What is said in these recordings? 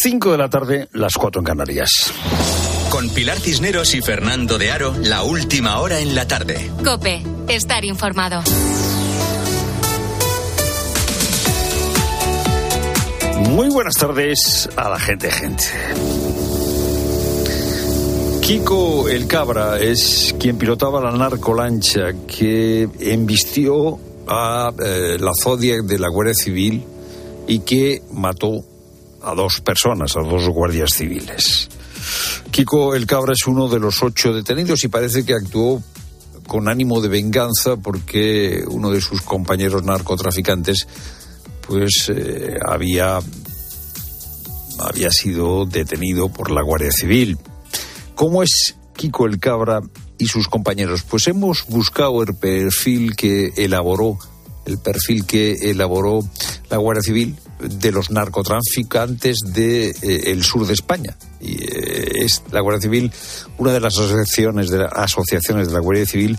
5 de la tarde, las 4 en Canarias. Con Pilar Cisneros y Fernando de Aro, la última hora en la tarde. Cope, estar informado. Muy buenas tardes a la gente, gente. Kiko el Cabra es quien pilotaba la narcolancha que embistió a eh, la Zodiac de la Guardia Civil y que mató a dos personas, a dos guardias civiles. Kiko el Cabra es uno de los ocho detenidos y parece que actuó con ánimo de venganza porque uno de sus compañeros narcotraficantes pues eh, había había sido detenido por la Guardia Civil. ¿Cómo es Kiko el Cabra y sus compañeros? Pues hemos buscado el perfil que elaboró el perfil que elaboró la Guardia Civil de los narcotraficantes del de, eh, sur de España. Y eh, es la Guardia Civil, una de las asociaciones de, la, asociaciones de la Guardia Civil,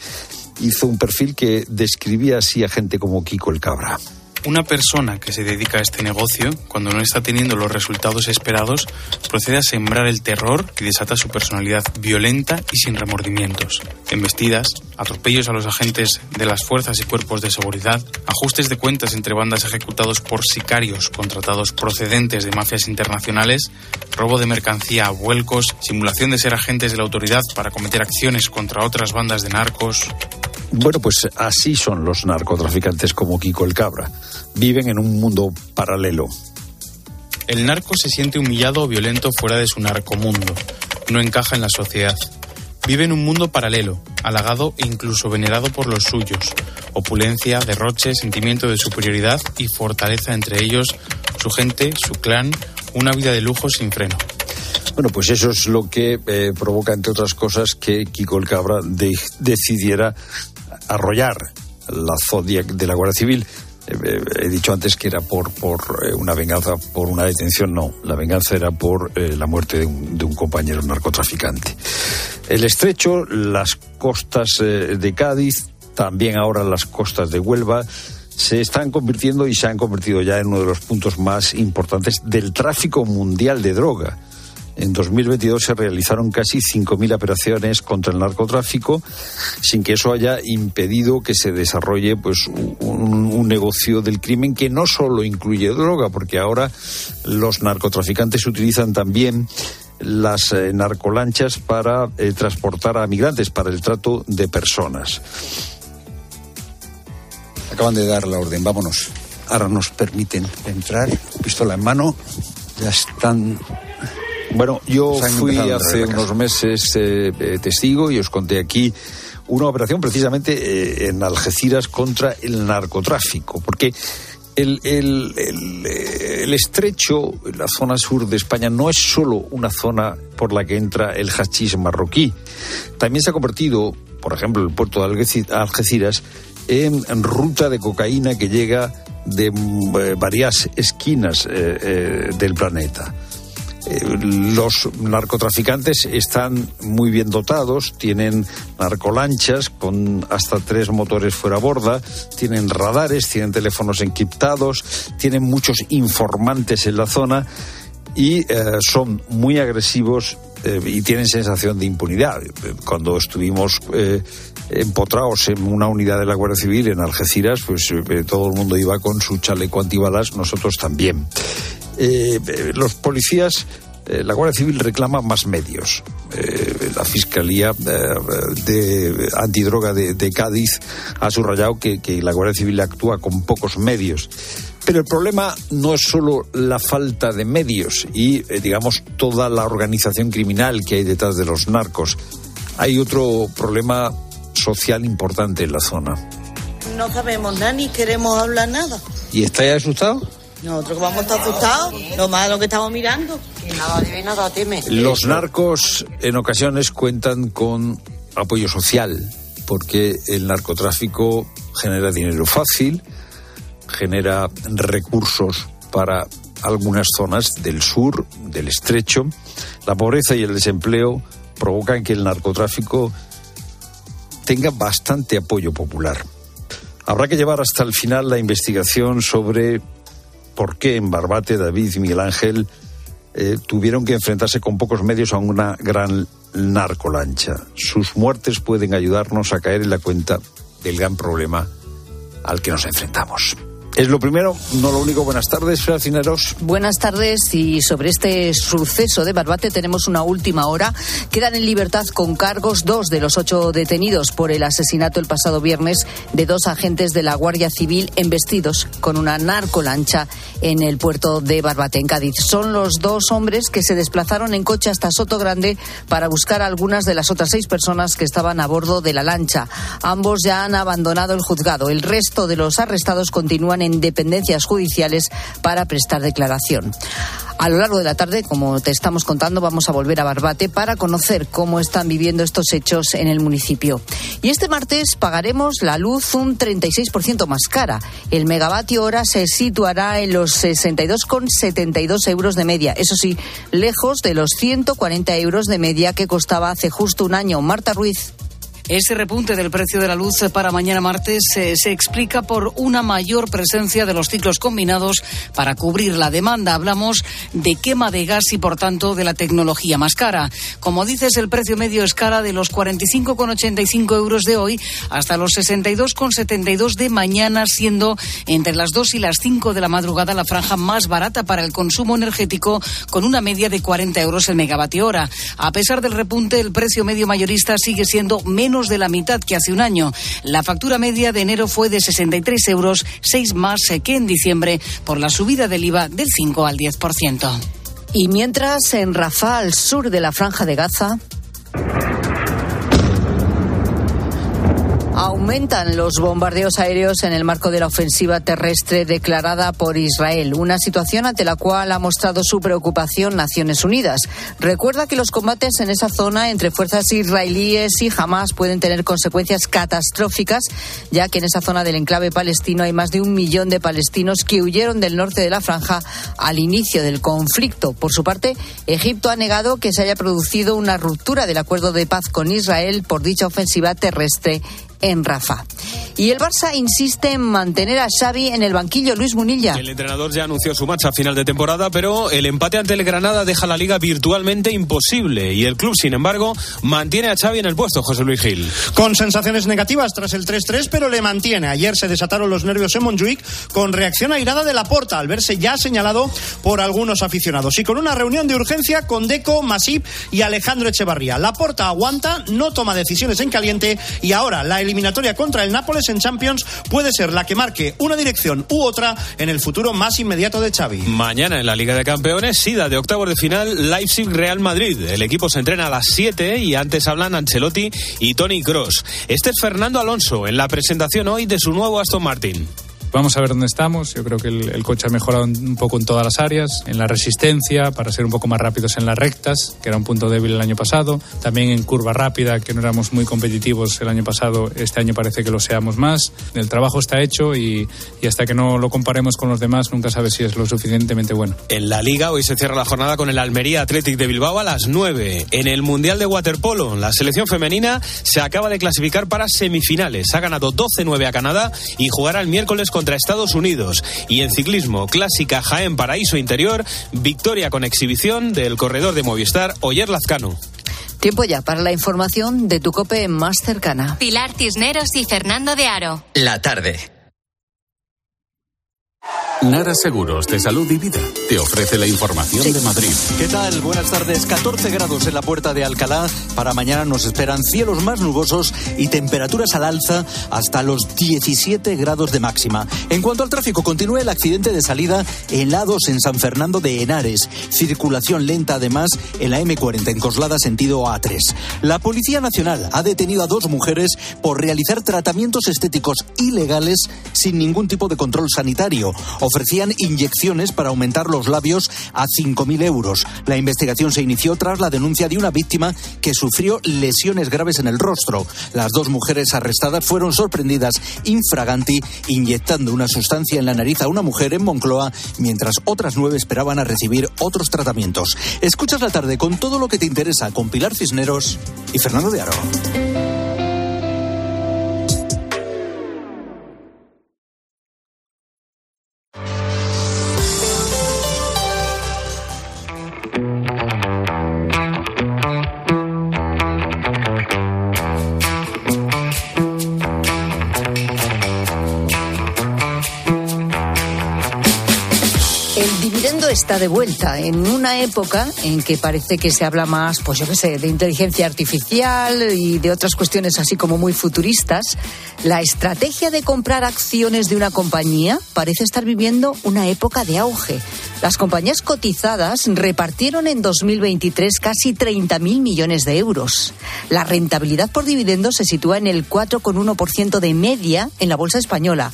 hizo un perfil que describía así a gente como Kiko el Cabra. Una persona que se dedica a este negocio, cuando no está teniendo los resultados esperados, procede a sembrar el terror que desata su personalidad violenta y sin remordimientos. Embestidas, atropellos a los agentes de las fuerzas y cuerpos de seguridad, ajustes de cuentas entre bandas ejecutados por sicarios contratados procedentes de mafias internacionales, robo de mercancía a vuelcos, simulación de ser agentes de la autoridad para cometer acciones contra otras bandas de narcos, bueno, pues así son los narcotraficantes como Kiko el Cabra. Viven en un mundo paralelo. El narco se siente humillado o violento fuera de su narcomundo. No encaja en la sociedad. Vive en un mundo paralelo, halagado e incluso venerado por los suyos. Opulencia, derroche, sentimiento de superioridad y fortaleza entre ellos, su gente, su clan, una vida de lujo sin freno. Bueno, pues eso es lo que eh, provoca, entre otras cosas, que Kiko el Cabra de, decidiera arrollar la Zodiac de la Guardia Civil. Eh, he dicho antes que era por, por eh, una venganza, por una detención, no. La venganza era por eh, la muerte de un, de un, compañero narcotraficante. El estrecho, las costas eh, de Cádiz, también ahora las costas de Huelva, se están convirtiendo y se han convertido ya en uno de los puntos más importantes del tráfico mundial de droga. En 2022 se realizaron casi 5.000 operaciones contra el narcotráfico, sin que eso haya impedido que se desarrolle pues, un, un, negocio del crimen que no solo incluye droga, porque ahora los narcotraficantes utilizan también las eh, narcolanchas para eh, transportar a migrantes, para el trato de personas. Acaban de dar la orden, vámonos. Ahora nos permiten entrar, pistola en mano, ya están bueno, yo fui hace unos meses eh, eh, testigo y os conté aquí una operación precisamente eh, en Algeciras contra el narcotráfico, porque el, el, el, el, estrecho, la zona sur de España, no es solo una zona por la que entra el hachís marroquí. También se ha convertido, por ejemplo, el puerto de Algeciras en, en ruta de cocaína que llega de eh, varias esquinas eh, eh, del planeta los narcotraficantes están muy bien dotados, tienen narcolanchas con hasta tres motores fuera borda, tienen radares, tienen teléfonos encriptados, tienen muchos informantes en la zona y eh, son muy agresivos eh, y tienen sensación de impunidad. Cuando estuvimos eh, empotrados en una unidad de la Guardia Civil en Algeciras, pues todo el mundo iba con su chaleco antibalas, nosotros también. Eh, los policías, eh, la Guardia Civil reclama más medios. Eh, la Fiscalía de Antidroga de, de, Cádiz ha subrayado que, que la Guardia Civil actúa con pocos medios. Pero el problema no es solo la falta de medios y, digamos, toda la organización criminal que hay detrás de los narcos. Hay otro problema social importante en la zona. No sabemos nada ni queremos hablar nada. ¿Y estáis asustado? Nosotros que vamos a estar asustados, lo más lo que estamos mirando. Que nada debe, nada teme. Los narcos en ocasiones cuentan con apoyo social, porque el narcotráfico genera dinero fácil, genera recursos para algunas zonas del sur, del estrecho. La pobreza y el desempleo provocan que el narcotráfico tenga bastante apoyo popular. Habrá que llevar hasta el final la investigación sobre por qué en Barbate David y Miguel Ángel eh, tuvieron que enfrentarse con pocos medios a una gran narcolancha. Sus muertes pueden ayudarnos a caer en la cuenta del gran problema al que nos enfrentamos. Es lo primero, no lo único. Buenas tardes, Cineros. Buenas tardes y sobre este suceso de Barbate tenemos una última hora. Quedan en libertad con cargos dos de los ocho detenidos por el asesinato el pasado viernes de dos agentes de la Guardia Civil embestidos con una narcolancha en el puerto de Barbate, en Cádiz. Son los dos hombres que se desplazaron en coche hasta Soto Grande para buscar a algunas de las otras seis personas que estaban a bordo de la lancha. Ambos ya han abandonado el juzgado. El resto de los arrestados continúan en dependencias judiciales para prestar declaración. A lo largo de la tarde, como te estamos contando, vamos a volver a Barbate para conocer cómo están viviendo estos hechos en el municipio. Y este martes pagaremos la luz un 36% más cara. El megavatio hora se situará en los 62,72 euros de media. Eso sí, lejos de los 140 euros de media que costaba hace justo un año. Marta Ruiz. Ese repunte del precio de la luz para mañana martes eh, se explica por una mayor presencia de los ciclos combinados para cubrir la demanda. Hablamos de quema de gas y, por tanto, de la tecnología más cara. Como dices, el precio medio es cara de los 45,85 euros de hoy hasta los 62,72 de mañana, siendo entre las 2 y las 5 de la madrugada la franja más barata para el consumo energético, con una media de 40 euros el megavatio hora. A pesar del repunte, el precio medio mayorista sigue siendo menos de la mitad que hace un año. La factura media de enero fue de 63 euros, 6 más que en diciembre, por la subida del IVA del 5 al 10%. Y mientras en Rafah, al sur de la franja de Gaza, Aumentan los bombardeos aéreos en el marco de la ofensiva terrestre declarada por Israel, una situación ante la cual ha mostrado su preocupación Naciones Unidas. Recuerda que los combates en esa zona entre fuerzas israelíes y Hamas pueden tener consecuencias catastróficas, ya que en esa zona del enclave palestino hay más de un millón de palestinos que huyeron del norte de la franja al inicio del conflicto. Por su parte, Egipto ha negado que se haya producido una ruptura del acuerdo de paz con Israel por dicha ofensiva terrestre en Rafa. Y el Barça insiste en mantener a Xavi en el banquillo Luis Munilla. El entrenador ya anunció su marcha a final de temporada, pero el empate ante el Granada deja la liga virtualmente imposible y el club, sin embargo, mantiene a Xavi en el puesto, José Luis Gil. Con sensaciones negativas tras el 3-3, pero le mantiene. Ayer se desataron los nervios en Montjuic con reacción airada de la porta al verse ya señalado por algunos aficionados y con una reunión de urgencia con Deco, Masip y Alejandro Echevarría. La porta aguanta, no toma decisiones en caliente y ahora la eliminatoria contra el Nápoles en Champions puede ser la que marque una dirección u otra en el futuro más inmediato de Xavi. Mañana en la Liga de Campeones, SIDA de octavos de final, Leipzig-Real Madrid. El equipo se entrena a las 7 y antes hablan Ancelotti y Tony Cross. Este es Fernando Alonso en la presentación hoy de su nuevo Aston Martin. Vamos a ver dónde estamos. Yo creo que el, coche ha mejorado un poco en todas las áreas, en la resistencia, para ser un poco más rápidos en las rectas, que era un punto débil el año pasado. También en curva rápida, que no éramos muy competitivos el año pasado, este año parece que lo seamos más. El trabajo está hecho y, y hasta que no lo comparemos con los demás, nunca sabes si es lo suficientemente bueno. En la Liga, hoy se cierra la jornada con el Almería Athletic de Bilbao a las 9. En el Mundial de Waterpolo, la selección femenina se acaba de clasificar para semifinales. Ha ganado 12-9 a Canadá y jugará el miércoles con contra Estados Unidos. Y en ciclismo, clásica Jaén Paraíso Interior, victoria con exhibición del corredor de Movistar, Oyer Lazcano. Tiempo ya para la información de tu cope más cercana. Pilar Cisneros y Fernando de Aro. La tarde. Nara Seguros de Salud y Vida te ofrece la información de Madrid. ¿Qué tal? Buenas tardes. 14 grados en la puerta de Alcalá. Para mañana nos esperan cielos más nubosos y temperaturas al alza hasta los 17 grados de máxima. En cuanto al tráfico, continúa el accidente de salida en lados en San Fernando de Henares. Circulación lenta además en la M40 en Coslada sentido A3. La Policía Nacional ha detenido a dos mujeres por realizar tratamientos estéticos ilegales sin ningún tipo de control sanitario ofrecían inyecciones para aumentar los labios a 5.000 euros. La investigación se inició tras la denuncia de una víctima que sufrió lesiones graves en el rostro. Las dos mujeres arrestadas fueron sorprendidas infraganti inyectando una sustancia en la nariz a una mujer en Moncloa, mientras otras nueve esperaban a recibir otros tratamientos. Escuchas la tarde con todo lo que te interesa con Pilar Cisneros y Fernando de Aro. Está de vuelta en una época en que parece que se habla más, pues yo qué sé, de inteligencia artificial y de otras cuestiones así como muy futuristas. La estrategia de comprar acciones de una compañía parece estar viviendo una época de auge. Las compañías cotizadas repartieron en 2023 casi 30.000 millones de euros. La rentabilidad por dividendos se sitúa en el 4,1% de media en la bolsa española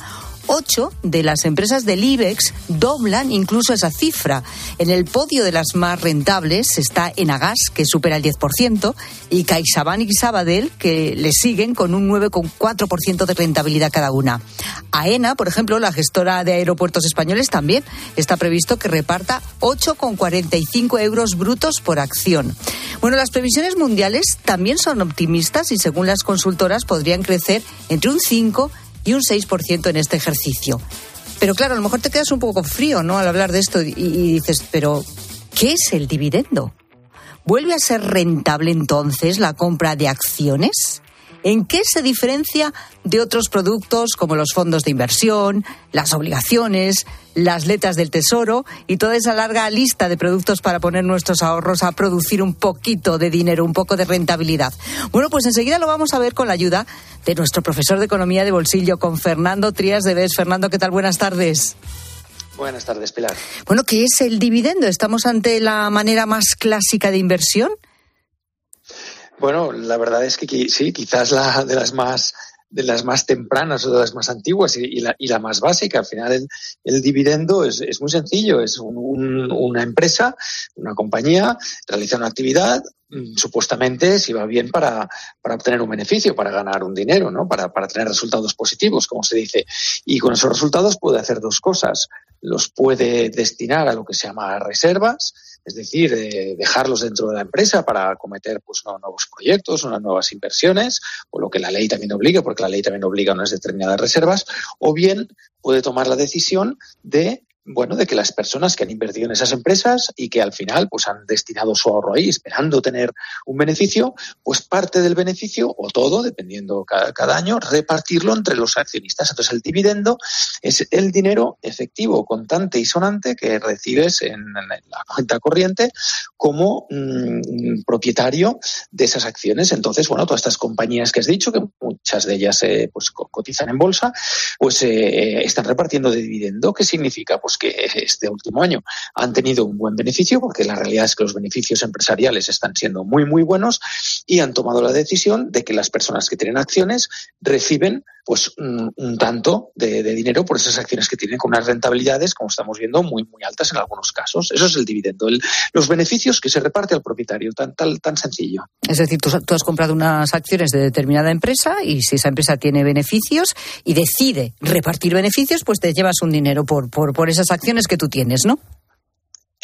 Ocho de las empresas del IBEX doblan incluso esa cifra. En el podio de las más rentables está Enagas, que supera el 10%, y CaixaBank y Sabadell, que le siguen con un 9,4% de rentabilidad cada una. AENA, por ejemplo, la gestora de aeropuertos españoles, también está previsto que reparta 8,45 euros brutos por acción. Bueno, las previsiones mundiales también son optimistas y según las consultoras podrían crecer entre un 5 y un 6% en este ejercicio. Pero claro, a lo mejor te quedas un poco frío, ¿no? Al hablar de esto y, y dices, pero ¿qué es el dividendo? ¿Vuelve a ser rentable entonces la compra de acciones? ¿En qué se diferencia de otros productos como los fondos de inversión, las obligaciones, las letras del tesoro y toda esa larga lista de productos para poner nuestros ahorros a producir un poquito de dinero, un poco de rentabilidad? Bueno, pues enseguida lo vamos a ver con la ayuda de nuestro profesor de economía de bolsillo, con Fernando Trías de Bes. Fernando, ¿qué tal? Buenas tardes. Buenas tardes, Pilar. Bueno, ¿qué es el dividendo? ¿Estamos ante la manera más clásica de inversión? Bueno, la verdad es que sí, quizás la de las más de las más tempranas o de las más antiguas y, la, y la, más básica. Al final el, dividendo es, muy sencillo, es una empresa, una compañía, realiza una actividad, mm, supuestamente si va bien para, para, obtener un beneficio, para ganar un dinero, ¿no? Para, para tener resultados positivos, como se dice. Y con esos resultados puede hacer dos cosas. Los puede destinar a lo que se llama reservas, es decir, dejarlos dentro de la empresa para cometer pues, nuevos proyectos, unas nuevas inversiones, o lo que la ley también obliga, porque la ley también obliga a unas determinadas reservas, o bien puede tomar la decisión de bueno, de que las personas que han invertido en esas empresas y que al final pues han destinado su ahorro ahí esperando tener un beneficio, pues parte del beneficio o todo, dependiendo cada, año, repartirlo entre los accionistas. Entonces el dividendo es el dinero efectivo, contante y sonante que recibes en, la cuenta corriente como mm, propietario de esas acciones. Entonces, bueno, todas estas compañías que has dicho, que muchas de ellas eh, pues cotizan en bolsa, pues eh, están repartiendo de dividendo. ¿Qué significa? Pues que este último año han tenido un buen beneficio, porque la realidad es que los beneficios empresariales están siendo muy, muy buenos y han tomado la decisión de que las personas que tienen acciones reciben pues un, tanto de, dinero por esas acciones que tienen con unas rentabilidades, como estamos viendo, muy, muy altas en algunos casos. Eso es el dividendo, los beneficios que se reparte al propietario, tan, tan, tan sencillo. Es decir, tú, tú has comprado unas acciones de determinada empresa y si esa empresa tiene beneficios y decide repartir beneficios, pues te llevas un dinero por, por, por esas acciones que tú tienes, ¿no?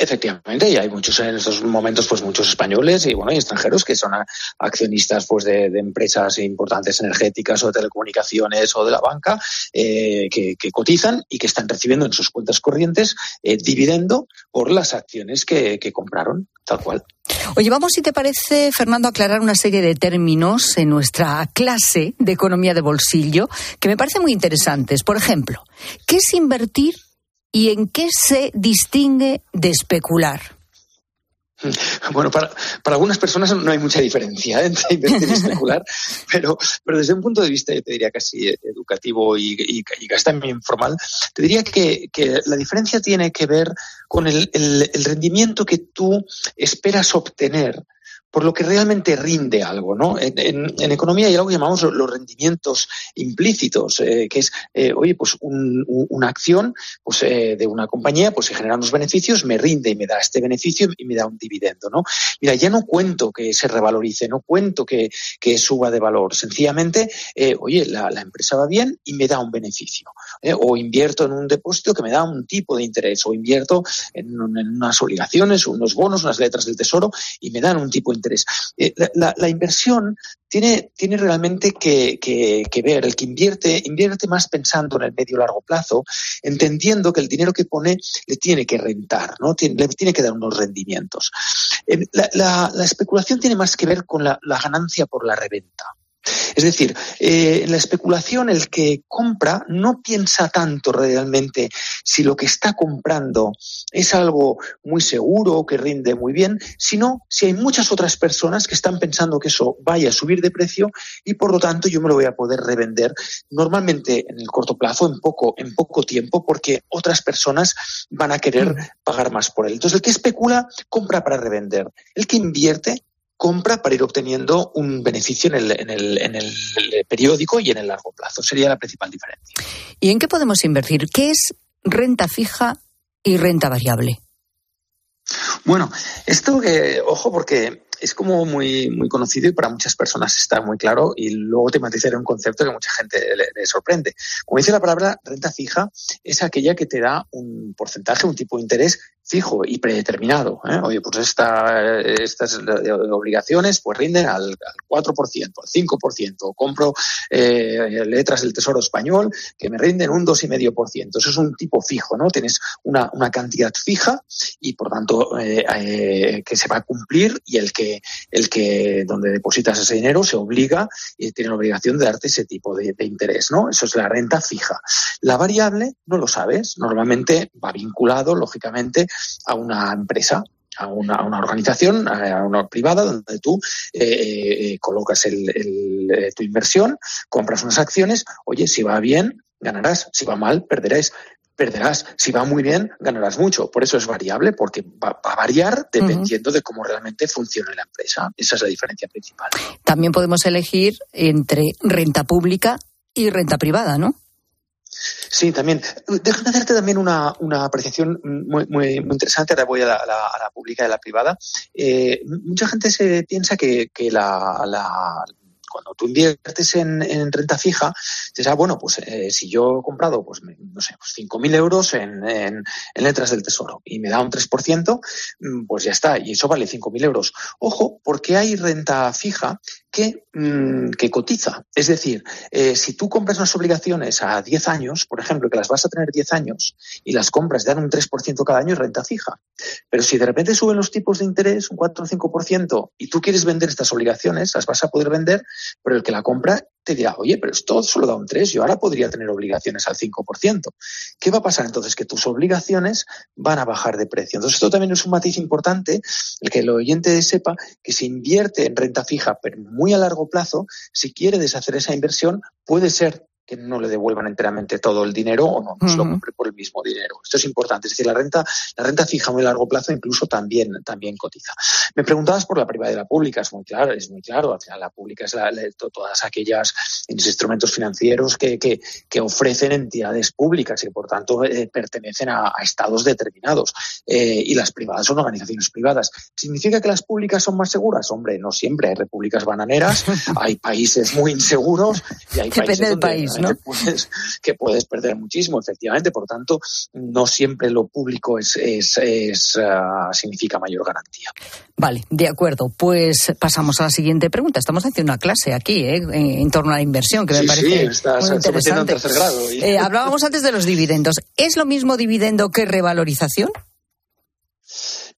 Efectivamente, y hay muchos en estos momentos, pues muchos españoles y bueno, y extranjeros que son accionistas pues de, empresas importantes energéticas o de telecomunicaciones o de la banca eh, que, cotizan y que están recibiendo en sus cuentas corrientes eh, dividendo por las acciones que, que compraron, tal cual. Oye, vamos, si te parece, Fernando, aclarar una serie de términos en nuestra clase de economía de bolsillo que me parecen muy interesantes. Por ejemplo, ¿qué es invertir y en qué se distingue de especular? Bueno, para, para, algunas personas no hay mucha diferencia entre invertir y especular, pero, pero desde un punto de vista, yo te diría casi educativo y, y, y también informal, te diría que, que, la diferencia tiene que ver con el, el, el rendimiento que tú esperas obtener por lo que realmente rinde algo, ¿no? En, economía hay algo que llamamos los rendimientos implícitos, eh, que es, eh, oye, pues una acción pues, eh, de una compañía, pues se generan unos beneficios, me rinde y me da este beneficio y me da un dividendo, ¿no? Mira, ya no cuento que se revalorice, no cuento que, suba de valor, sencillamente, oye, la, empresa va bien y me da un beneficio, o invierto en un depósito que me da un tipo de interés, o invierto en, en unas obligaciones, unos bonos, unas letras del tesoro y me dan un tipo de Eh, la, inversión tiene, realmente que, ver, el que invierte, invierte más pensando en el medio largo plazo, entendiendo que el dinero que pone le tiene que rentar, ¿no? le tiene que dar unos rendimientos. Eh, la, especulación tiene más que ver con la, ganancia por la reventa. Es decir, eh, en la especulación el que compra no piensa tanto realmente si lo que está comprando es algo muy seguro, que rinde muy bien, sino si hay muchas otras personas que están pensando que eso vaya a subir de precio y por lo tanto yo me lo voy a poder revender normalmente en el corto plazo, en poco, en poco tiempo, porque otras personas van a querer pagar más por él. Entonces el que especula compra para revender. El que invierte compra para ir obteniendo un beneficio en el, en, el, en el, periódico y en el largo plazo. Sería la principal diferencia. ¿Y en qué podemos invertir? ¿Qué es renta fija y renta variable? Bueno, esto que, ojo, porque es como muy, muy conocido y para muchas personas está muy claro y luego te matizaré un concepto que mucha gente le, sorprende. Como dice la palabra, renta fija es aquella que te da un porcentaje, un tipo de interés fijo y predeterminado. ¿eh? Oye, pues esta, estas obligaciones pues rinden al, al 4%, al 5%. compro eh, letras del Tesoro Español que me rinden un 2,5%. Eso es un tipo fijo, ¿no? Tienes una, una cantidad fija y, por tanto, eh, eh, que se va a cumplir y el que, el que donde depositas ese dinero se obliga y tiene la obligación de darte ese tipo de, interés, ¿no? Eso es la renta fija. La variable, no lo sabes. Normalmente va vinculado, lógicamente, a una empresa, a una, organización, a una privada, donde tú eh, eh, colocas el, el, eh, tu inversión, compras unas acciones, oye, si va bien, ganarás, si va mal, perderás. Perderás. Si va muy bien, ganarás mucho. Por eso es variable, porque va, a variar dependiendo uh -huh. de cómo realmente funcione la empresa. Esa es la diferencia principal. También podemos elegir entre renta pública y renta privada, ¿no? Sí, también. Déjame hacerte también una, una apreciación muy, muy, muy, interesante. Ahora voy a la, a la, a la pública y a la privada. Eh, mucha gente se piensa que, que la, la, cuando tú inviertes en, en, renta fija, dices, ah, bueno, pues eh, si yo he comprado, pues, no sé, pues 5.000 euros en, letras del tesoro y me da un 3%, mm, pues ya está, y eso vale 5.000 euros. Ojo, porque hay renta fija que, mmm, que cotiza. Es decir, eh, si tú compras unas obligaciones a 10 años, por ejemplo, que las vas a tener 10 años y las compras dan un 3% cada año, es renta fija. Pero si de repente suben los tipos de interés un 4 o 5% y tú quieres vender estas obligaciones, las vas a poder vender, pero el que la compra te dirá, oye, pero esto solo da un 3, yo ahora podría tener obligaciones al 5%. ¿Qué va a pasar entonces? Que tus obligaciones van a bajar de precio. Entonces, esto también es un matiz importante, el que el oyente sepa que si invierte en renta fija, pero muy a largo plazo, si quiere deshacer esa inversión, puede ser que no le devuelvan enteramente todo el dinero o no, no se lo compre por el mismo dinero. Esto es importante. Es decir, la renta, la renta fija a muy largo plazo incluso también, también cotiza. Me preguntabas por la privada y la pública. Es muy claro, es muy claro. Al final la pública es la, la, todas aquellas instrumentos financieros que, que, que, ofrecen entidades públicas y por tanto eh, pertenecen a, a, estados determinados. Eh, y las privadas son organizaciones privadas. ¿Significa que las públicas son más seguras? Hombre, no siempre. Hay repúblicas bananeras, hay países muy inseguros y hay Depende países del donde, país, ¿no? puedes, que puedes perder muchísimo, efectivamente. Por tanto, no siempre lo público es, es, es uh, significa mayor garantía. Vale, de acuerdo. Pues pasamos a la siguiente pregunta. Estamos haciendo una clase aquí, ¿eh? en, en, torno a la inversión, que sí, me parece sí, estás muy interesante. En tercer grado. Eh, hablábamos antes de los dividendos. ¿Es lo mismo dividendo que revalorización?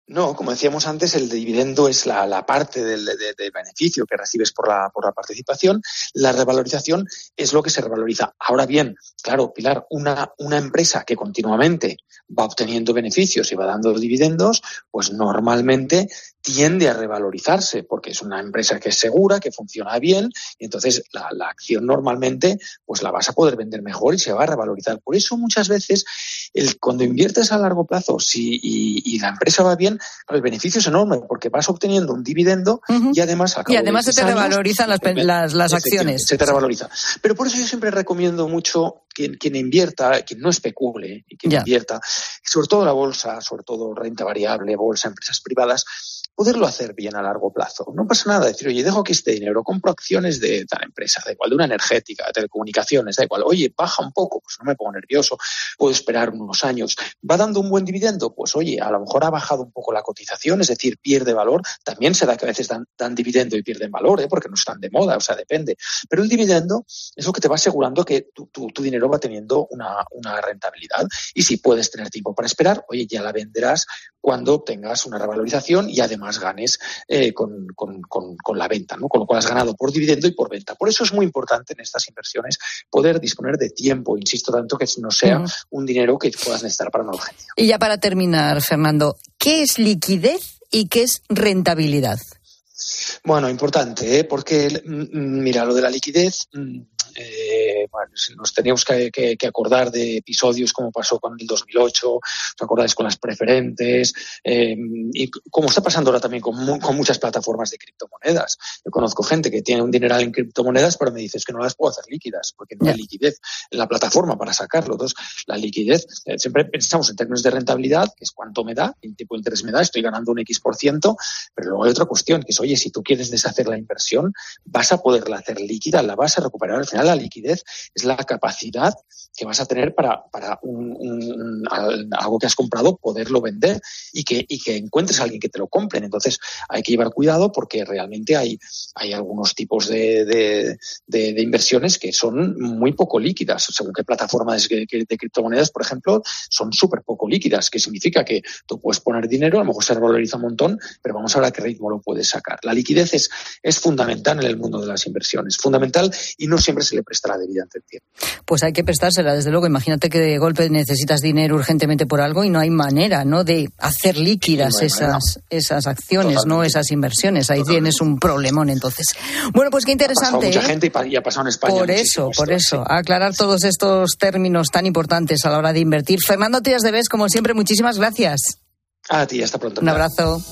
No, como decíamos antes, el dividendo es la, la parte del, de, beneficio que recibes por la, por la participación. La revalorización es lo que se revaloriza. Ahora bien, claro, Pilar, una, una empresa que continuamente va obteniendo beneficios y va dando dividendos, pues normalmente tiende a revalorizarse porque es una empresa que es segura, que funciona bien y entonces la, acción normalmente pues la vas a poder vender mejor y se va a revalorizar. Por eso muchas veces el, cuando inviertes a largo plazo si, y la empresa va bien, el beneficio es enorme porque vas obteniendo un dividendo uh -huh. y además y además se te años, revalorizan las, las, las acciones. Se te revaloriza. Pero por eso yo siempre recomiendo mucho quien, quien invierta, quien no especule y quien ya. invierta, sobre todo la bolsa, sobre todo renta variable, bolsa, empresas privadas, poderlo hacer bien a largo plazo. No pasa nada decir, oye, dejo aquí este dinero, compro acciones de tal empresa, da igual, de una energética, de telecomunicaciones, da igual, oye, baja un poco, pues no me pongo nervioso, puedo esperar unos años. ¿Va dando un buen dividendo? Pues oye, a lo mejor ha bajado un poco la cotización, es decir, pierde valor. También se da que a veces dan, dan dividendo y pierden valor, ¿eh? porque no están de moda, o sea, depende. Pero el dividendo es lo que te va asegurando que tu, tu, tu dinero va teniendo una, una rentabilidad. Y si puedes tener tiempo para esperar, oye, ya la venderás cuando tengas una revalorización y además además ganes eh, con, la venta, ¿no? Con lo cual has ganado por dividendo y por venta. Por eso es muy importante en estas inversiones poder disponer de tiempo, insisto tanto, que no sea un dinero que puedas necesitar para una urgencia. Y ya para terminar, Fernando, ¿qué es liquidez y qué es rentabilidad? Bueno, importante, ¿eh? porque mm, mm, mira, lo de la liquidez, mm, eh, bueno, nos teníamos que, acordar de episodios como pasó con el 2008, os acordáis con las preferentes, eh, y como está pasando ahora también con, muchas plataformas de criptomonedas. Yo conozco gente que tiene un dineral en criptomonedas, pero me dices que no las puedo hacer líquidas, porque no hay liquidez en la plataforma para sacarlo. Entonces, la liquidez, eh, siempre pensamos en términos de rentabilidad, que es cuánto me da, qué tipo de interés me da, estoy ganando un X por ciento, pero luego hay otra cuestión, que es, oye, si tú quieres deshacer la inversión, vas a poderla hacer líquida, la vas a recuperar al final la liquidez es la capacidad que vas a tener para, para algo que has comprado poderlo vender y que, y que encuentres a alguien que te lo compre. Entonces hay que llevar cuidado porque realmente hay, hay algunos tipos de, de, inversiones que son muy poco líquidas. Según qué plataformas de, de criptomonedas, por ejemplo, son súper poco líquidas, que significa que tú puedes poner dinero, a lo mejor se valoriza un montón, pero vamos a ver a qué ritmo lo puedes sacar. La liquidez es, es fundamental en el mundo de las inversiones, fundamental y no siempre se le presta la debida atención. Pues hay que prestársela, desde luego. Imagínate que de golpe necesitas dinero urgentemente por algo y no hay manera, ¿no, de hacer líquidas esas esas acciones, no esas inversiones. Ahí tienes un problemón, entonces. Bueno, pues qué interesante. mucha ¿eh? gente y ha pasado en España. Por eso, por eso, aclarar todos estos términos tan importantes a la hora de invertir. Fernando Tías de Bes, como siempre, muchísimas gracias. A ti, hasta pronto. Un abrazo.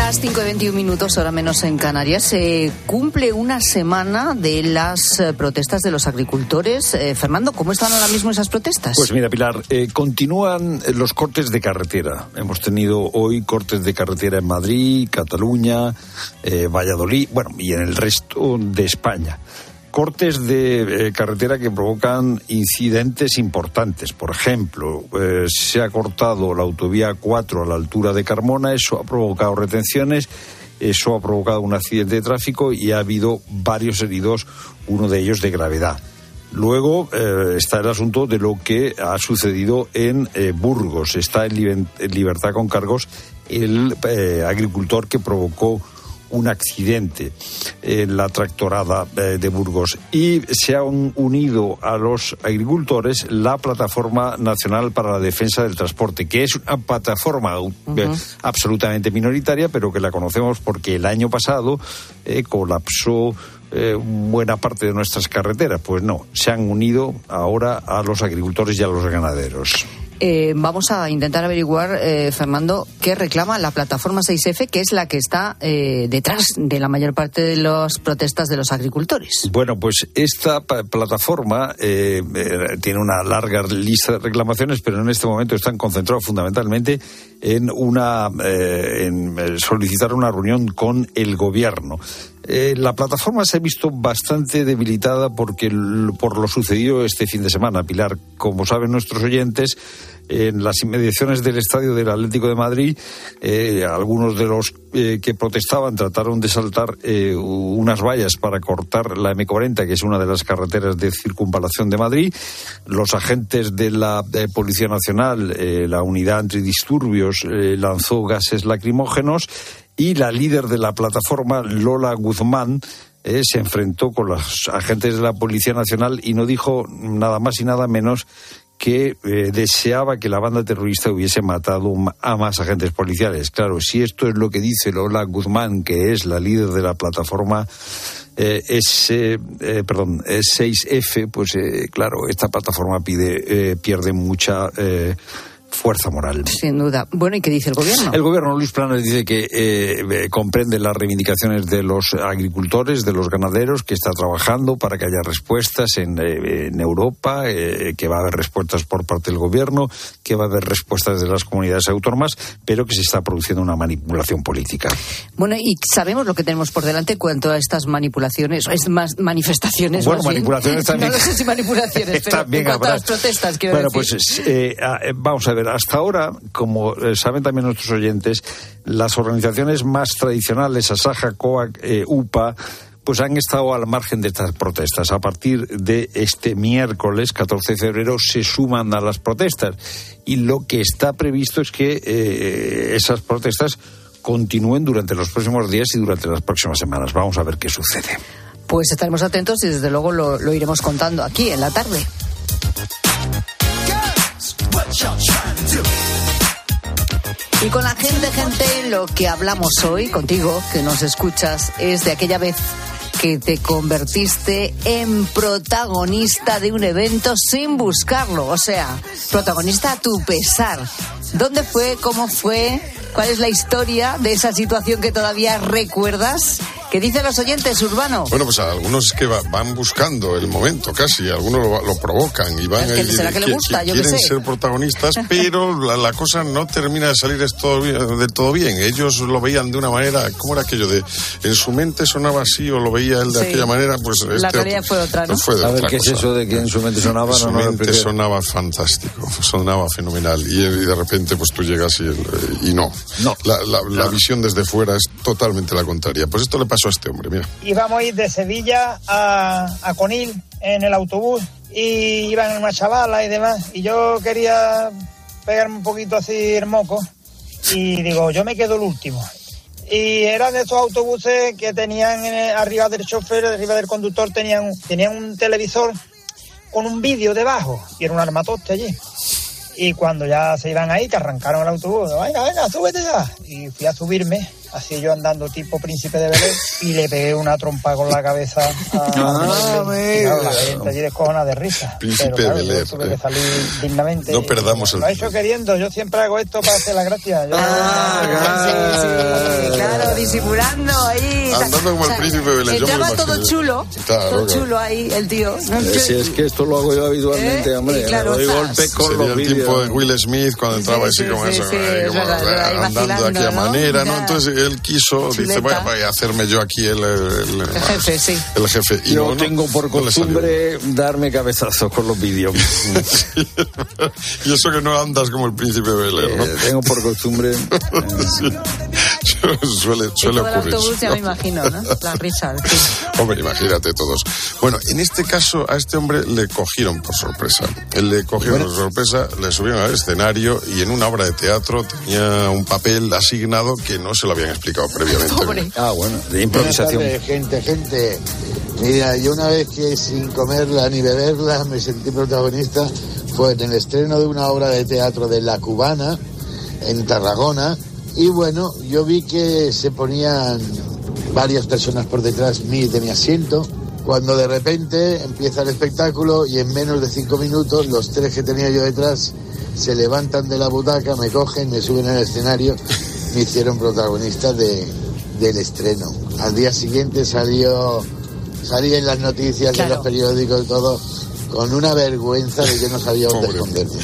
Las 5 y 21 minutos, ahora menos en Canarias, se cumple una semana de las eh, protestas de los agricultores. Eh, Fernando, ¿cómo están ahora mismo esas protestas? Pues mira, Pilar, eh, continúan los cortes de carretera. Hemos tenido hoy cortes de carretera en Madrid, Cataluña, Valladolid, bueno, y en el resto de España cortes de eh, carretera que provocan incidentes importantes. Por ejemplo, eh, se ha cortado la autovía 4 a la altura de Carmona, eso ha provocado retenciones, eso ha provocado un accidente de tráfico y ha habido varios heridos, uno de ellos de gravedad. Luego eh, está el asunto de lo que ha sucedido en Burgos. Está en, libertad con cargos el agricultor que provocó un accidente en la tractorada eh, de Burgos y se han unido a los agricultores la Plataforma Nacional para la Defensa del Transporte, que es una plataforma eh, absolutamente minoritaria, pero que la conocemos porque el año pasado eh, colapsó buena parte de nuestras carreteras. Pues no, se han unido ahora a los agricultores y a los ganaderos. Eh, vamos a intentar averiguar, eh, Fernando, qué reclama la plataforma 6F, que es la que está eh, detrás de la mayor parte de las protestas de los agricultores. Bueno, pues esta plataforma tiene una larga lista de reclamaciones, pero en este momento están concentrados fundamentalmente en una en solicitar una reunión con el gobierno. La plataforma se ha visto bastante debilitada porque por lo sucedido este fin de semana. Pilar, como saben nuestros oyentes, en las inmediaciones del estadio del Atlético de Madrid, eh, algunos de los eh, que protestaban trataron de saltar eh, unas vallas para cortar la M40, que es una de las carreteras de circunvalación de Madrid. Los agentes de la Policía Nacional, la unidad antidisturbios, lanzó gases lacrimógenos y la líder de la plataforma, Lola Guzmán, se enfrentó con los agentes de la Policía Nacional y no dijo nada más y nada menos que eh, deseaba que la banda terrorista hubiese matado a más agentes policiales. Claro, si esto es lo que dice Lola Guzmán, que es la líder de la plataforma eh, S, eh, perdón, 6F, pues claro, esta plataforma pide, pierde mucha fuerza moral. Sin duda. Bueno, ¿y qué dice el gobierno? El gobierno, Luis Planas, dice que eh, comprende las reivindicaciones de los agricultores, de los ganaderos, que está trabajando para que haya respuestas en, eh, Europa, eh, que va a haber respuestas por parte del gobierno, que va a haber respuestas de las comunidades autónomas, pero que se está produciendo una manipulación política. Bueno, y sabemos lo que tenemos por delante cuanto a estas manipulaciones, es más manifestaciones. Bueno, manipulaciones también. no, sé si manipulaciones, pero en cuanto a las protestas, quiero bueno, pues vamos a ver hasta ahora, como eh, saben también nuestros oyentes, las organizaciones más tradicionales, Asaja, COAC, eh, UPA, pues han estado al margen de estas protestas. A partir de este miércoles, 14 de febrero, se suman a las protestas. Y lo que está previsto es que eh, esas protestas continúen durante los próximos días y durante las próximas semanas. Vamos a ver qué sucede. Pues estaremos atentos y desde luego lo, lo iremos contando aquí en la tarde. Y con la gente, gente, lo que hablamos hoy contigo, que nos escuchas, es de aquella vez que te convertiste en protagonista de un evento sin buscarlo, o sea, protagonista a tu pesar. ¿Dónde fue? ¿Cómo fue? ¿Cuál es la historia de esa situación que todavía recuerdas? ¿Qué dicen los oyentes, Urbano? Bueno, pues algunos es que van buscando el momento casi, algunos lo, provocan y van a ¿Será que le gusta? Yo quieren sé. ser protagonistas, pero la, cosa no termina de salir de todo, de todo bien. Ellos lo veían de una manera, ¿cómo era aquello de en su mente sonaba así o lo veía él de aquella manera? Pues la este realidad fue otra, ¿no? a ver, ¿qué es eso de que en su mente sonaba? En su mente sonaba fantástico, sonaba fenomenal y, de repente pues tú llegas y, y no. No. La, la visión desde fuera es totalmente la contraria. Pues esto le pasó a este hombre, mira. Íbamos a ir de Sevilla a, Conil en el autobús y iban una chavala y demás. Y yo quería pegarme un poquito así el moco y digo, yo me quedo el último. Y eran de estos autobuses que tenían arriba del chofer, arriba del conductor, tenían, tenían un televisor con un vídeo debajo y era un armatoste allí. Y cuando ya se iban ahí, que arrancaron el autobús, venga, venga, súbete ya. Y fui a subirme así yo andando tipo príncipe de Belén y le pegué una trompa con la cabeza a ah, y claro, la gente allí descojona de risa. Príncipe pero, claro, de Belén tuve que salir dignamente no perdamos el lo he hecho queriendo yo siempre hago esto para hacer la gracia. Yo, ah, claro, sí, claro. disimulando ahí andando como el príncipe de Belén entraba todo chulo claro, todo chulo ahí el tío. ¿no? si es que esto lo hago yo habitualmente ¿Eh? hombre claro, doy golpe con Sería los el tiempo de Will Smith cuando entraba así como eso andando de aquella manera ¿no? entonces él quiso, dice, voy a, hacerme yo aquí el, el, el jefe, sí. El jefe. Y yo no, tengo por costumbre darme cabezazos con los vídeos. sí, y eso que no andas como el príncipe Bel ¿no? Eh, tengo por costumbre. sí. suele, suele ocurrir. El autobús ya me imagino, ¿no? La risa. Hombre, imagínate todos. Bueno, en este caso a este hombre le cogieron por sorpresa. Él le cogieron por sorpresa, le subieron al escenario y en una obra de teatro tenía un papel asignado que no se lo habían explicado previamente. Ah, bueno, de improvisación. gente, gente. Mira, yo una vez que sin comerla ni beberla me sentí protagonista fue en el estreno de una obra de teatro de La Cubana en Tarragona y bueno, yo vi que se ponían varias personas por detrás mí de mi asiento cuando de repente empieza el espectáculo y en menos de cinco minutos los tres que tenía yo detrás se levantan de la butaca, me cogen, me suben al escenario me hicieron protagonista de, del estreno. Al día siguiente salió, salí en las noticias, de los periódicos y todo, con una vergüenza de que no sabía dónde esconderme.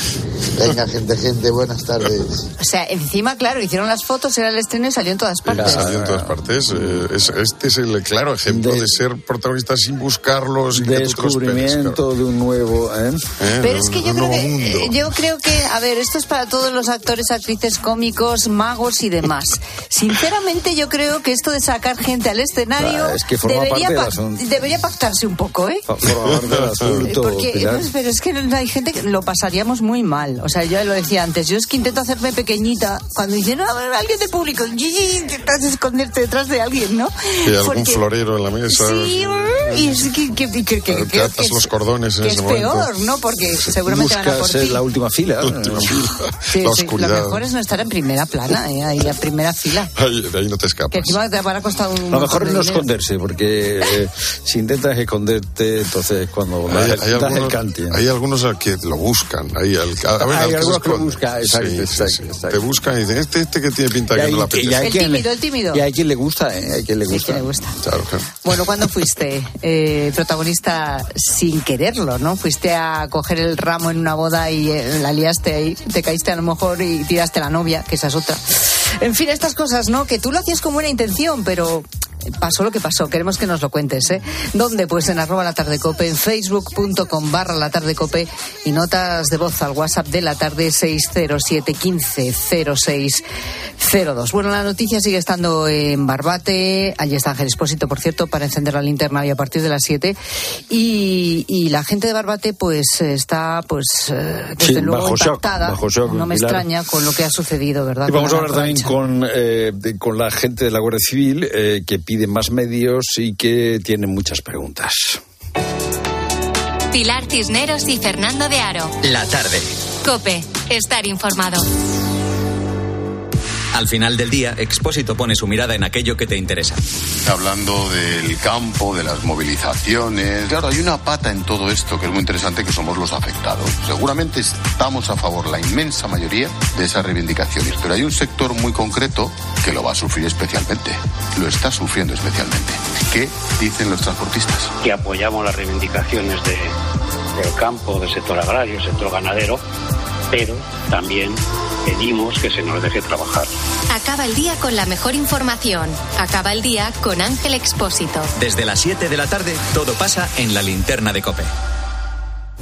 Venga, gente, gente, buenas tardes. O sea, encima, claro, hicieron las fotos, era el estreno y salió en todas partes. Salió en todas partes. Eh, este es el claro ejemplo de, ser protagonista sin buscarlos. Sin descubrimiento de un nuevo. ¿eh? ¿Eh? Pero es que yo creo que, yo creo que, a ver, esto es para todos los actores, actrices cómicos, magos y demás. Sinceramente, yo creo que esto de sacar gente al escenario debería, debería pactarse un poco, ¿eh? Porque, pero es que hay gente que lo pasaríamos muy mal. O sea, yo lo decía antes, yo es que intento hacerme pequeñita cuando dicen, a ver, alguien de público, intentas esconderte detrás de alguien, ¿no? Y algún florero en la mesa. Sí, y es que, que, que, que, que atas los cordones en que ese es momento. peor, ¿no? Porque seguramente van a por ti. la última fila. La última fila. Sí, la sí, oscuridad. lo mejor es no estar en primera plana, ¿eh? ahí a primera fila. Ahí, de ahí no te escapas. Que encima te van a costar un Lo mejor es no esconderse, porque eh, si intentas esconderte, entonces cuando Hay, hay algunos, el cante. hay algunos a que lo buscan. Hay, al, a ver, Hay al que se algunos que lo buscan, exacto, Sí, sí, exacto, sí. exacto. Te buscan y dicen, este, este que tiene pinta Y que hay- no la y apetece. hay El quien le- tímido, el tímido. Y hay quien le gusta, ¿eh? Hay quien le gusta. que me gusta. Claro, claro. Bueno, ¿cuándo fuiste eh, protagonista sin quererlo, no? Fuiste a coger el ramo en una boda y eh, la liaste ahí, te caíste a lo mejor y tiraste a la novia, que esa es otra. En fin, estas cosas, ¿no? Que tú lo hacías con buena intención, pero pasó lo que pasó. Queremos que nos lo cuentes, ¿eh? ¿Dónde? Pues en arroba la tarde cope, en facebook.com barra la tarde cope y notas de voz al WhatsApp de la tarde 607 15 0602. Bueno, la noticia sigue estando en Barbate. Allí está Ángel Expósito, por cierto, para encender la linterna y a partir de las 7. Y, y la gente de Barbate, pues está, pues, eh, desde Sí, luego shock, impactada. bajo shock, no me Pilar. extraña con lo que ha sucedido, ¿verdad? Y vamos a hablar también con, eh, de- con la gente de la Guardia Civil eh, que pide más medios y que tiene muchas preguntas. Pilar Cisneros y Fernando de Aro. La tarde. Cope, estar informado. Al final del día, Expósito pone su mirada en aquello que te interesa. Hablando del campo, de las movilizaciones. Claro, hay una pata en todo esto que es muy interesante, que somos los afectados. Seguramente estamos a favor, la inmensa mayoría, de esas reivindicaciones, pero hay un sector muy concreto que lo va a sufrir especialmente. Lo está sufriendo especialmente. ¿Qué dicen los transportistas? que apoyamos las reivindicaciones de- del campo, del sector agrario, sector ganadero, pero también pedimos que se nos deje trabajar. Acaba el día con la mejor información. Acaba el día con Ángel Expósito. Desde las 7 de la tarde, todo pasa en la linterna de Cope.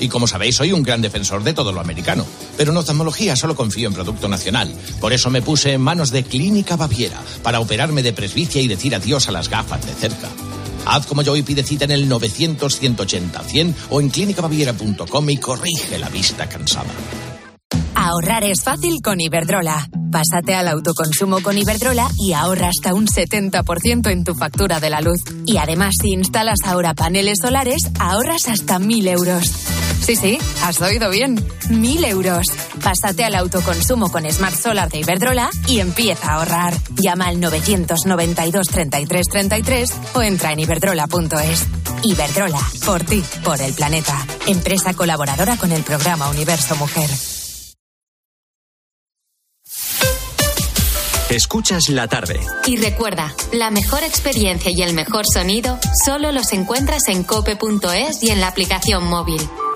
Y como sabéis, soy un gran defensor de todo lo americano. Pero en oftalmología solo confío en producto nacional. Por eso me puse en manos de Clínica Baviera para operarme de presbicia y decir adiós a las gafas de cerca. Haz como yo y pide cita en el 900-180-100 o en clínicabaviera.com y corrige la vista cansada. Ahorrar es fácil con Iberdrola. Pásate al autoconsumo con Iberdrola y ahorra hasta un 70% en tu factura de la luz. Y además, si instalas ahora paneles solares, ahorras hasta 1.000 euros. Sí, sí, has oído bien. 1.000 euros. Pásate al autoconsumo con Smart Solar de Iberdrola y empieza a ahorrar. Llama al 992 33 33 o entra en iberdrola.es. Iberdrola, por ti, por el planeta. Empresa colaboradora con el programa Universo Mujer. Escuchas la tarde. Y recuerda, la mejor experiencia y el mejor sonido solo los encuentras en cope.es y en la aplicación móvil.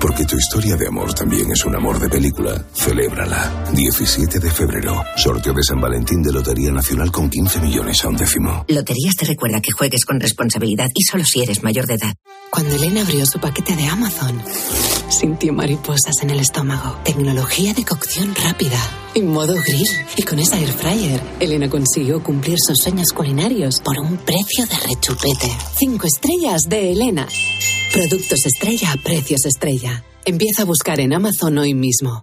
Porque tu historia de amor también es un amor de película. Celébrala. 17 de febrero. Sorteo de San Valentín de Lotería Nacional con 15 millones a un décimo. Loterías te recuerda que juegues con responsabilidad y solo si eres mayor de edad. Cuando Elena abrió su paquete de Amazon, sintió mariposas en el estómago. Tecnología de cocción rápida y modo grill. Y con esa air fryer, Elena consiguió cumplir sus sueños culinarios por un precio de rechupete. Cinco estrellas de Elena. Productos estrella a precios estrella. Empieza a buscar en Amazon hoy mismo.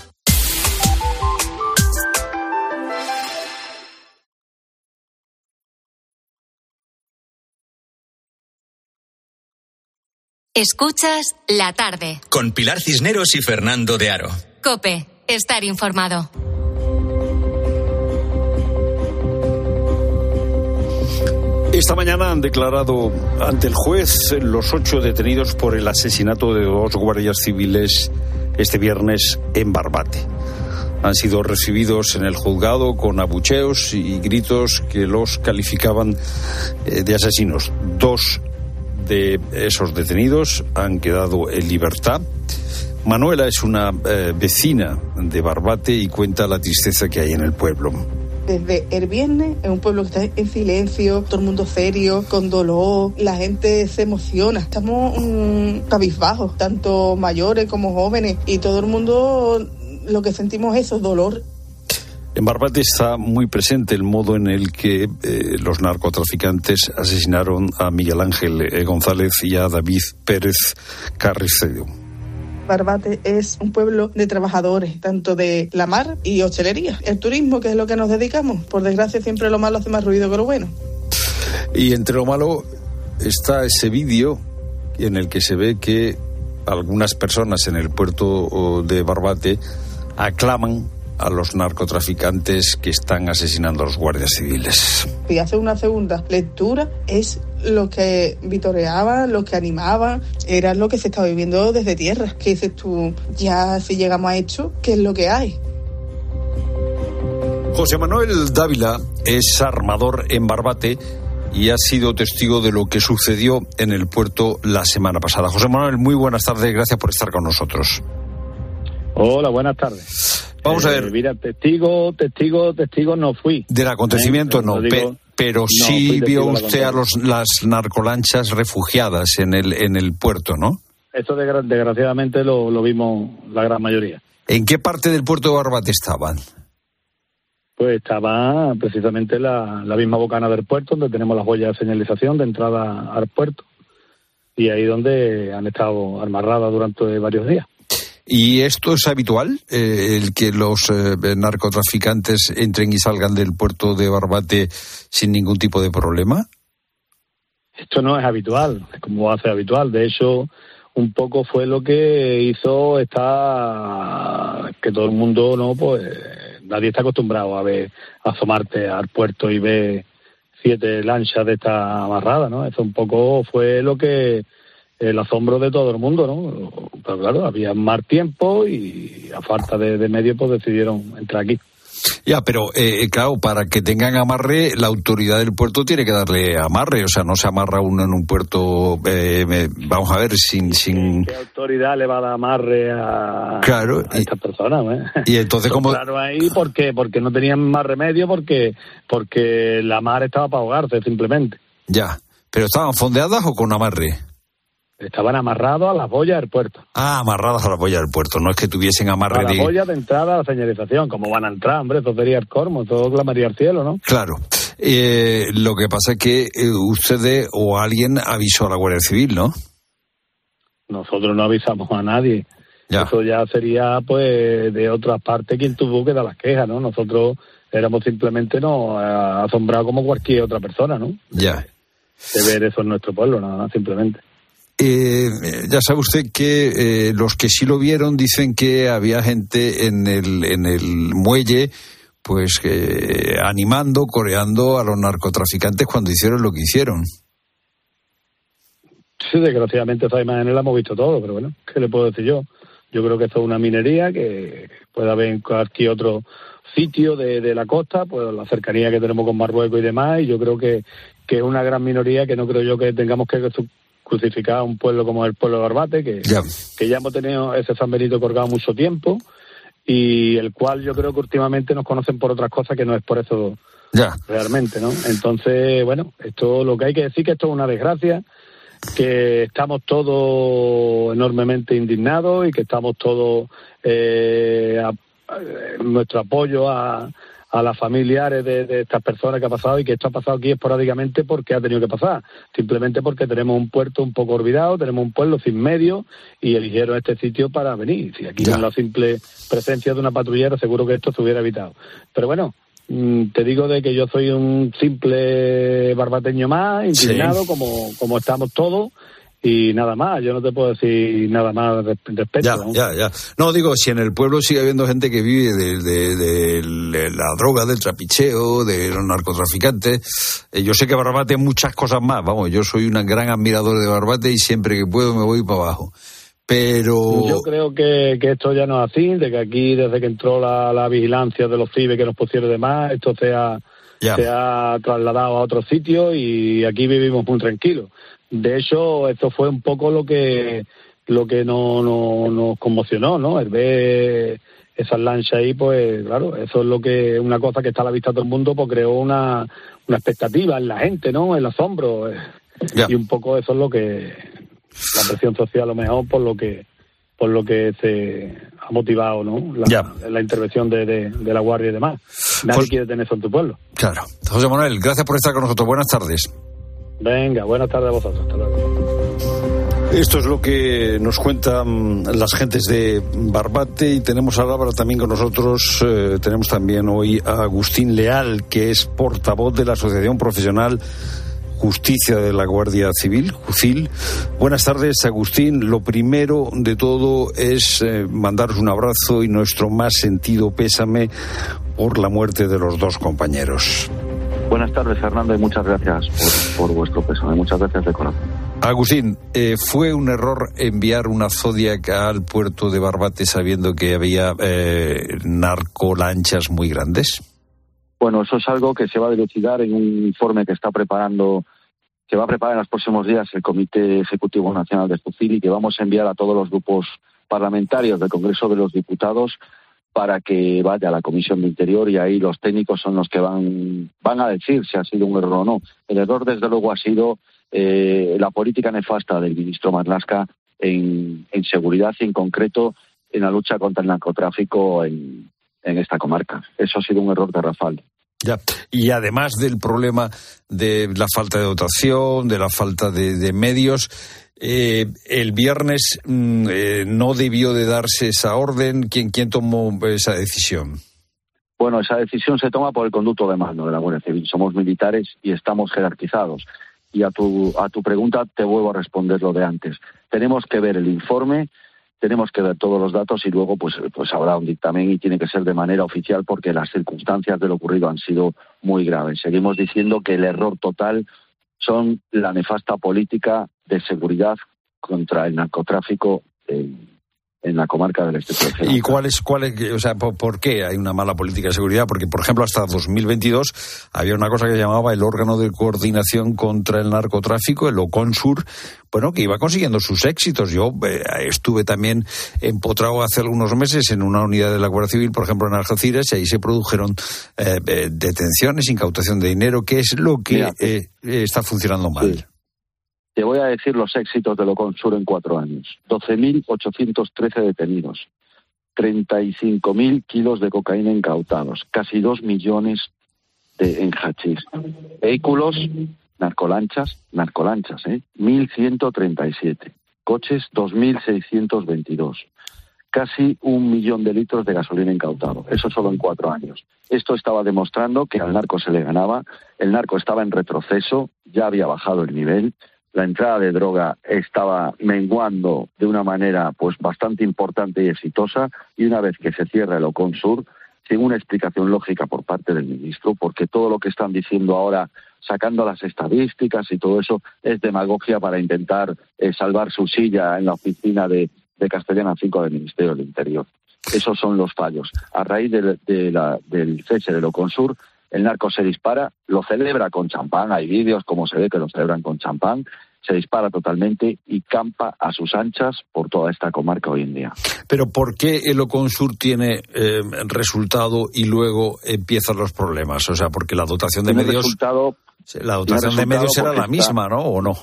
Escuchas la tarde. Con Pilar Cisneros y Fernando de Aro. Cope, estar informado. Esta mañana han declarado ante el juez los ocho detenidos por el asesinato de dos guardias civiles este viernes en Barbate. han sido recibidos en el juzgado con abucheos y gritos que los calificaban eh, de asesinos. Dos de esos detenidos han quedado en libertad. Manuela es una eh, vecina de Barbate y cuenta la tristeza que hay en el pueblo desde el viernes, en un pueblo que está en silencio, todo el mundo serio, con dolor, la gente se emociona, estamos um, cabizbajos, tanto mayores como jóvenes, y todo el mundo lo que sentimos es eso, dolor. En Barbate está muy presente el modo en el que eh, los narcotraficantes asesinaron a Miguel Ángel eh, González y a David Pérez Carricedo. Barbate es un pueblo de trabajadores, tanto de la mar y hostelería. El turismo, que es lo que nos dedicamos. Por desgracia, siempre lo malo hace más ruido que lo bueno. Y entre lo malo está ese vídeo en el que se ve que algunas personas en el puerto de Barbate aclaman a los narcotraficantes que están asesinando a los guardias civiles. Y hace una segunda lectura es lo que vitoreaba, lo que animaba, era lo que se estaba viviendo desde tierra. Que dices tú, ya si llegamos a esto, ¿qué es lo que hay? José Manuel Dávila es armador en Barbate y ha sido testigo de lo que sucedió en el puerto la semana pasada. José Manuel, muy buenas tardes, gracias por estar con nosotros. Hola, buenas tardes. Vamos a ver. Eh, mira, testigo, testigo, testigo no fui. Del acontecimiento ¿Eh? no, pero sí vio usted a los, las narcolanchas refugiadas en el, en el puerto, ¿no? Eso desgraciadamente lo, lo vimos la gran mayoría. ¿En qué parte del puerto de Barbate estaban? Pues estaba precisamente la, la misma bocana del puerto, donde tenemos las huellas de señalización de entrada al puerto, y ahí donde han estado amarradas durante varios días. ¿Y esto es habitual, eh, el que los eh, narcotraficantes entren y salgan del puerto de Barbate sin ningún tipo de problema? Esto no es habitual, como hace habitual. De hecho, un poco fue lo que hizo esta que todo el mundo no pues nadie está acostumbrado a ver asomarte al puerto y ver siete lanchas de esta amarrada no eso un poco fue lo que el asombro de todo el mundo, ¿no? Pero claro, había más tiempo y a falta de, de medio pues decidieron entrar aquí. Ya, pero eh, claro, para que tengan amarre, la autoridad del puerto tiene que darle amarre, o sea, no se amarra uno en un puerto, eh, vamos a ver, sin... sin... ¿Qué autoridad le va a dar amarre a, claro, a estas personas? Eh? Y entonces, ¿cómo...? Claro, ahí, ¿por qué? Porque no tenían más remedio, porque, porque la mar estaba para ahogarse, simplemente. Ya, pero ¿estaban fondeadas o con amarre? Estaban amarrados a las boyas del puerto. Ah, amarrados a las boyas del puerto, no es que tuviesen amarre a las boyas de entrada a la señalización, como van a entrar, hombre, todo sería el cormo, todo clamaría al cielo, ¿no? Claro. Eh, lo que pasa es que eh, ustedes o alguien avisó a la Guardia Civil, ¿no? Nosotros no avisamos a nadie. Eso ya sería, pues, de otra parte quien tuvo que dar las quejas, ¿no? Nosotros éramos simplemente no asombrados como cualquier otra persona, ¿no? Ya. De ver eso en nuestro pueblo, nada más, simplemente. Eh, ya sabe usted que eh, los que sí lo vieron dicen que había gente en el, en el muelle pues eh, animando, coreando a los narcotraficantes cuando hicieron lo que hicieron. Sí, desgraciadamente esa imagen la hemos visto todo, pero bueno, ¿qué le puedo decir yo? Yo creo que esto es una minería que puede haber en cualquier otro sitio de, de, la costa, pues la cercanía que tenemos con Marruecos y demás, y yo creo que, que es una gran minoría que no creo yo que tengamos que crucificar a un pueblo como el pueblo de Barbate, que ya, que ya hemos tenido ese San Benito colgado mucho tiempo y el cual yo creo que últimamente nos conocen por otras cosas que no es por eso ya. realmente, ¿no? Entonces, bueno, esto lo que hay que decir que esto es una desgracia, que estamos todos enormemente indignados y que estamos todos eh, nuestro apoyo a, a las familiares de, estas personas que ha pasado y que esto ha pasado aquí esporádicamente porque ha tenido que pasar, simplemente porque tenemos un puerto un poco olvidado, tenemos un pueblo sin medio y eligieron este sitio para venir. Si aquí con la simple presencia de una patrullera seguro que esto se hubiera evitado. Pero bueno, mm, te digo de que yo soy un simple barbateño más, indignado como, como estamos todos y nada más, yo no te puedo decir nada más respecto. Ya, ya, ya. No, digo, si en el pueblo sigue habiendo gente que vive de, la droga, del trapicheo, de los narcotraficantes, eh, yo sé que Barbate muchas cosas más, vamos, yo soy un gran admirador de Barbate y siempre que puedo me voy para abajo. pero... Yo creo que, esto ya no es así, de que aquí desde que entró la, vigilancia de los CIBE que nos pusieron de más, esto se ha, se ha trasladado a otro sitio y aquí vivimos muy tranquilos. De hecho, esto fue un poco lo que lo que no, no, nos conmocionó, ¿no? El ver esas lanchas ahí, pues claro, eso es lo que, una cosa que está a la vista de todo el mundo, pues creó una, una expectativa en la gente, ¿no? El asombro. Y un poco eso es lo que, la presión social a lo mejor por lo que por lo que se ha motivado ¿no? la, intervención de, de, la Guardia y demás. Nadie pues quiere tener eso en tu pueblo. Claro. José Manuel, gracias por estar con nosotros. Buenas tardes. Venga, buenas tardes a vosotros. Esto es lo que nos cuentan las gentes de Barbate y tenemos ahora también con nosotros, eh, tenemos también hoy a Agustín Leal, que es portavoz de la Asociación Profesional Justicia de la Guardia Civil, JUCIL. Buenas tardes, Agustín. Lo primero de todo es eh, mandaros un abrazo y nuestro más sentido pésame por la muerte de los dos compañeros. Buenas tardes, Fernando, y muchas gracias por, vuestro pésame. Muchas gracias de corazón. Agustín, eh, ¿fue un error enviar una Zodiac al puerto de Barbate sabiendo que había eh, narcolanchas muy grandes? Bueno, eso es algo que se va a dilucidar en un informe que está preparando, se va a preparar en los próximos días el Comité Ejecutivo Nacional de Fucil y que vamos a enviar a todos los grupos parlamentarios del Congreso de los Diputados para que vaya a la Comisión de Interior y ahí los técnicos son los que van, van a decir si ha sido un error o no. El error, desde luego, ha sido eh, la política nefasta del ministro Marlasca en, en seguridad y, en concreto, en la lucha contra el narcotráfico en, en esta comarca. Eso ha sido un error de Rafael. Ya. Y además del problema de la falta de dotación, de la falta de, medios, eh, el viernes mm, eh, no debió de darse esa orden. ¿Quién, ¿Quién tomó esa decisión? Bueno, esa decisión se toma por el conducto de mando de la Guardia Civil. Somos militares y estamos jerarquizados. Y a tu, a tu pregunta te vuelvo a responder lo de antes. Tenemos que ver el informe tenemos que ver todos los datos y luego pues, pues habrá un dictamen y tiene que ser de manera oficial porque las circunstancias de lo ocurrido han sido muy graves. Seguimos diciendo que el error total son la nefasta política de seguridad contra el narcotráfico en la comarca del este ¿Y cuál es, cuál es, o sea, por, qué hay una mala política de seguridad? Porque, por ejemplo, hasta 2022 había una cosa que llamaba el órgano de coordinación contra el narcotráfico, el OCONSUR, bueno, que iba consiguiendo sus éxitos. Yo eh, estuve también empotrado hace algunos meses en una unidad de la Guardia Civil, por ejemplo, en Algeciras, y ahí se produjeron eh, eh, detenciones, incautación de dinero. ¿Qué es lo que está funcionando mal? Te voy a decir los éxitos de Loconsur en cuatro años. 12.813 detenidos, 35.000 kilos de cocaína incautados, casi 2 millones de, en. Vehículos, narcolanchas, narcolanchas, ¿eh? 1.137. Coches, 2.622. Casi un millón de litros de gasolina incautado. Eso solo en cuatro años. Esto estaba demostrando que al narco se le ganaba, el narco estaba en retroceso, ya había bajado el nivel, la entrada de droga estaba menguando de una manera pues bastante importante y exitosa y una vez que se cierra el Oconsur sin una explicación lógica por parte del ministro porque todo lo que están diciendo ahora sacando las estadísticas y todo eso es demagogia para intentar eh, salvar su silla en la oficina de, de Castellana 5 del Ministerio del Interior. Esos son los fallos. A raíz de, la, del cese del Oconsur, el narco se dispara, lo celebra con champán, hay vídeos como se ve que lo celebran con champán, se dispara totalmente y campa a sus anchas por toda esta comarca hoy en día. Pero ¿por qué el Oconsur tiene eh, resultado y luego empiezan los problemas? O sea, porque la dotación de medios... Resultado, la dotación de medios era la misma, ¿no? ¿O no?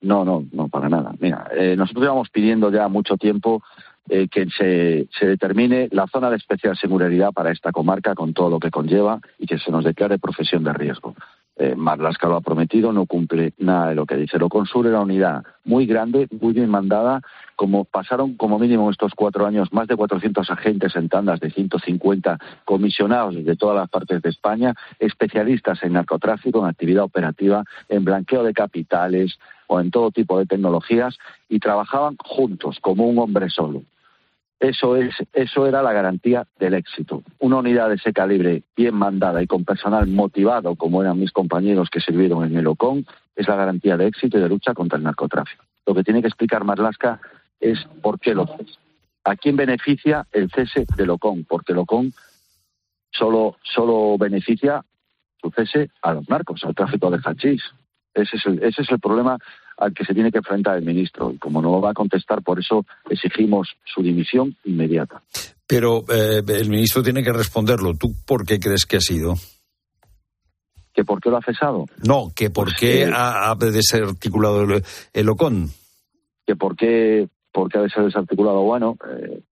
No, no, no, para nada. Mira, eh, nosotros llevamos pidiendo ya mucho tiempo eh, que se, determine la zona de especial seguridad para esta comarca con todo lo que conlleva y que se nos declare profesión de riesgo. Eh, Marlaska lo ha prometido, no cumple nada de lo que dice. Lo Consur era una unidad muy grande, muy bien mandada, como pasaron como mínimo estos cuatro años más de 400 agentes en tandas de 150 comisionados de todas las partes de España, especialistas en narcotráfico, en actividad operativa, en blanqueo de capitales o en todo tipo de tecnologías y trabajaban juntos como un hombre solo. Eso, es, eso era la garantía del éxito. Una unidad de ese calibre, bien mandada y con personal motivado, como eran mis compañeros que sirvieron en el OCON, es la garantía de éxito y de lucha contra el narcotráfico. Lo que tiene que explicar Marlaska es ¿por qué lo cesa? ¿A quién beneficia el cese de Locón? Porque Locón solo, solo beneficia su cese a los narcos, al tráfico de hachís. Ese es, el, ese es el problema al que se tiene que enfrentar el ministro. Y como no va a contestar, por eso exigimos su dimisión inmediata. Pero eh, el ministro tiene que responderlo. ¿Tú por qué crees que ha sido? ¿Que por qué lo ha cesado? No, que por pues qué ha, ha, desarticulado el, el OCON. Que por qué, por qué ha desarticulado. Bueno, eh,